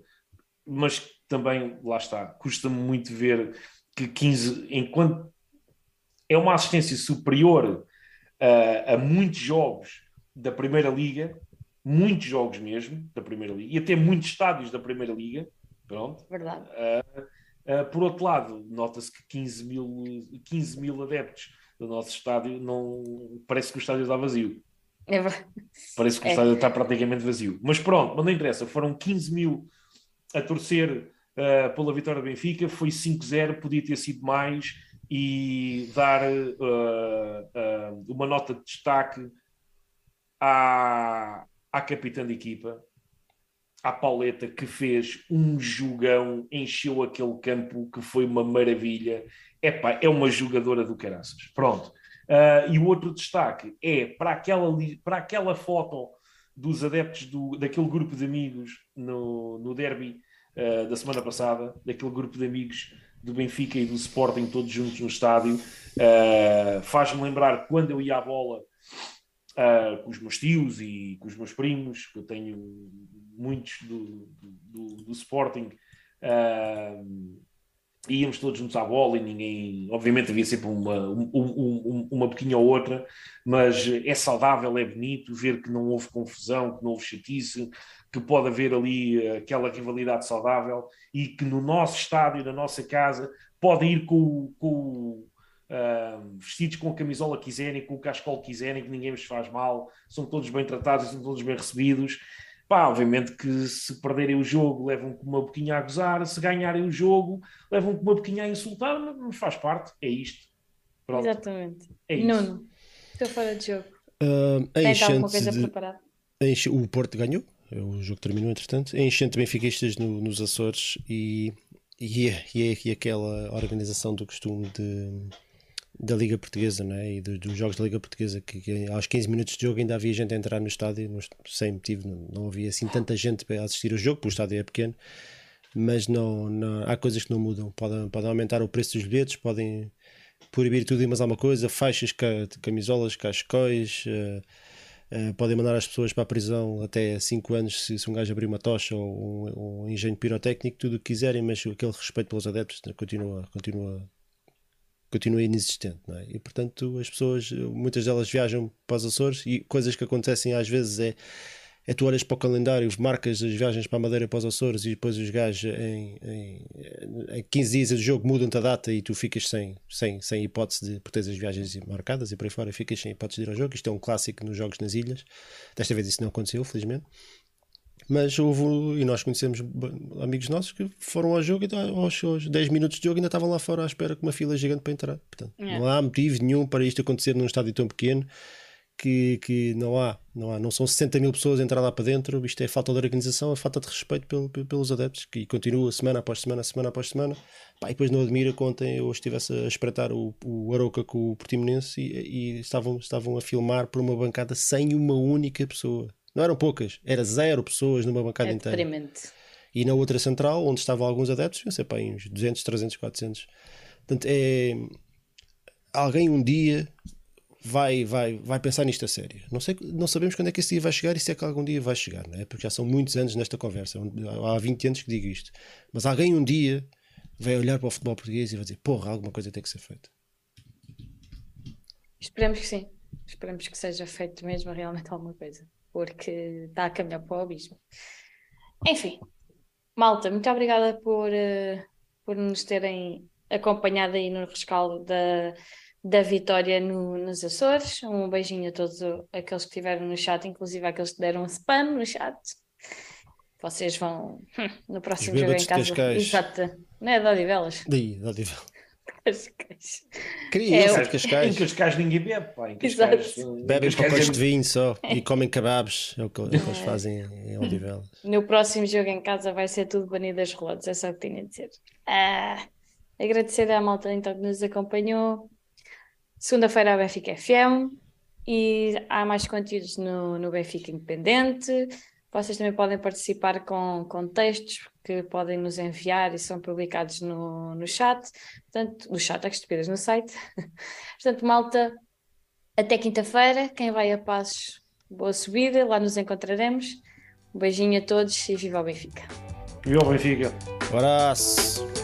mas também, lá está, custa-me muito ver que 15, enquanto é uma assistência superior uh, a muitos jogos da Primeira Liga, muitos jogos mesmo da Primeira Liga e até muitos estádios da Primeira Liga. Pronto. Verdade. Uh, uh, por outro lado, nota-se que 15 mil, 15 mil adeptos do nosso estádio não parece que o estádio está vazio. É. Parece que o é. estádio está praticamente vazio. Mas pronto, mas não interessa, foram 15 mil a torcer uh, pela vitória do Benfica, foi 5-0, podia ter sido mais e dar uma nota de destaque à, à capitã de equipa, à Pauleta, que fez um jogão, encheu aquele campo, que foi uma maravilha. Epá, é uma jogadora do caraças. Pronto. Uh, e o outro destaque é para aquela, para aquela foto dos adeptos do, daquele grupo de amigos no, no derby uh, da semana passada, daquele grupo de amigos do Benfica e do Sporting, todos juntos no estádio. Uh, Faz-me lembrar quando eu ia à bola uh, com os meus tios e com os meus primos, que eu tenho muitos do, do, do Sporting. Uh, íamos todos juntos à bola e ninguém, obviamente havia sempre uma, um, um, uma boquinha ou outra, mas é saudável, é bonito ver que não houve confusão, que não houve chatice, que pode haver ali aquela rivalidade saudável e que no nosso estádio, na nossa casa, podem ir com, com, uh, vestidos com a camisola que quiserem, com o cascol que quiserem, que ninguém vos faz mal, são todos bem tratados, são todos bem recebidos. Pá, obviamente que se perderem o jogo levam com uma boquinha a gozar, se ganharem o jogo levam com uma boquinha a insultar, mas faz parte, é isto. Pronto. Exatamente. É isso. Nuno, estou fora de jogo. Uh, Tem alguma coisa de... preparada? O Porto ganhou, o jogo terminou entretanto. A enchente benfiquistas no, nos Açores e, e, e, e aquela organização do costume de da Liga Portuguesa né? e dos, jogos da Liga Portuguesa, que, que, aos 15 minutos de jogo ainda havia gente a entrar no estádio, sem motivo, não, não havia assim tanta gente para assistir o jogo, porque o estádio é pequeno, mas não, não, há coisas que não mudam. Podem, podem aumentar o preço dos bilhetes, podem proibir tudo e mais alguma coisa, faixas, camisolas, cascóis, uh, Uh, podem mandar as pessoas para a prisão até 5 anos se, se, um gajo abrir uma tocha ou um, um engenho pirotécnico, tudo o que quiserem, mas aquele respeito pelos adeptos continua, continua, continua inexistente. É? E portanto, as pessoas, muitas delas viajam para os Açores e coisas que acontecem às vezes é é tu olhas para o calendário, marcas as viagens para a Madeira para os Açores e depois os gajos em, em, em 15 dias do jogo mudam-te a data e tu ficas sem, sem, sem hipótese de por teres as viagens marcadas e por aí fora ficas sem hipótese de ir ao jogo. Isto é um clássico nos jogos nas ilhas. Desta vez isso não aconteceu, felizmente. Mas houve, e nós conhecemos amigos nossos que foram ao jogo e aos, aos 10 minutos de jogo ainda estavam lá fora à espera com uma fila gigante para entrar. Portanto, é. não há motivo nenhum para isto acontecer num estádio tão pequeno que, que não há, não há, não são 60 mil pessoas a entrar lá para dentro, isto é falta de organização, é falta de respeito pelo, pelos adeptos, que continua semana após semana, semana após semana, Pá, e depois não admira que ontem eu estivesse a espreitar o, o Aroca com o Portimonense e, e, estavam, estavam a filmar por uma bancada sem uma única pessoa. Não eram poucas, era zero pessoas numa bancada é inteira. Deprimente. E na outra central, onde estavam alguns adeptos, eu sei, pá, uns 200, 300, 400. Portanto, é... Alguém um dia vai, vai, vai pensar nisto a sério. Não, sei, não sabemos quando é que esse dia vai chegar e se é que algum dia vai chegar, não é? porque já são muitos anos nesta conversa. Há 20 anos que digo isto. Mas alguém um dia vai olhar para o futebol português e vai dizer: porra, alguma coisa tem que ser feita. Esperemos que sim. Esperemos que seja feito mesmo realmente alguma coisa, porque está a caminhar para o abismo. Enfim, malta, muito obrigada por, uh, por nos terem acompanhado aí no rescaldo da da vitória no, nos Açores. Um beijinho a todos aqueles que estiveram no chat, inclusive aqueles que deram spam no chat. Vocês vão no próximo jogo em casa. Exato. Não é de Odivelas? Daí, de Odivelas. Cascais. Queria é, de Cascais. Em Cascais ninguém bebe, pá. Em Cascais, Bebem pacotes é... de vinho só e comem kebabs. É o que, é o que eles fazem em Odivelas. No próximo jogo em casa vai ser tudo banido das relotes, é só o que tinha a dizer. Ah, agradecer à malta então que nos acompanhou. Segunda-feira a Benfica FM e há mais conteúdos no, no Benfica Independente. Vocês também podem participar com, com textos que podem nos enviar e são publicados no, no chat. Portanto, no chat, é que estupidez, no site. Portanto, malta, até quinta-feira. Quem vai a passos, boa subida. Lá nos encontraremos. Um beijinho a todos e viva o Benfica. Viva o Benfica. Um abraço.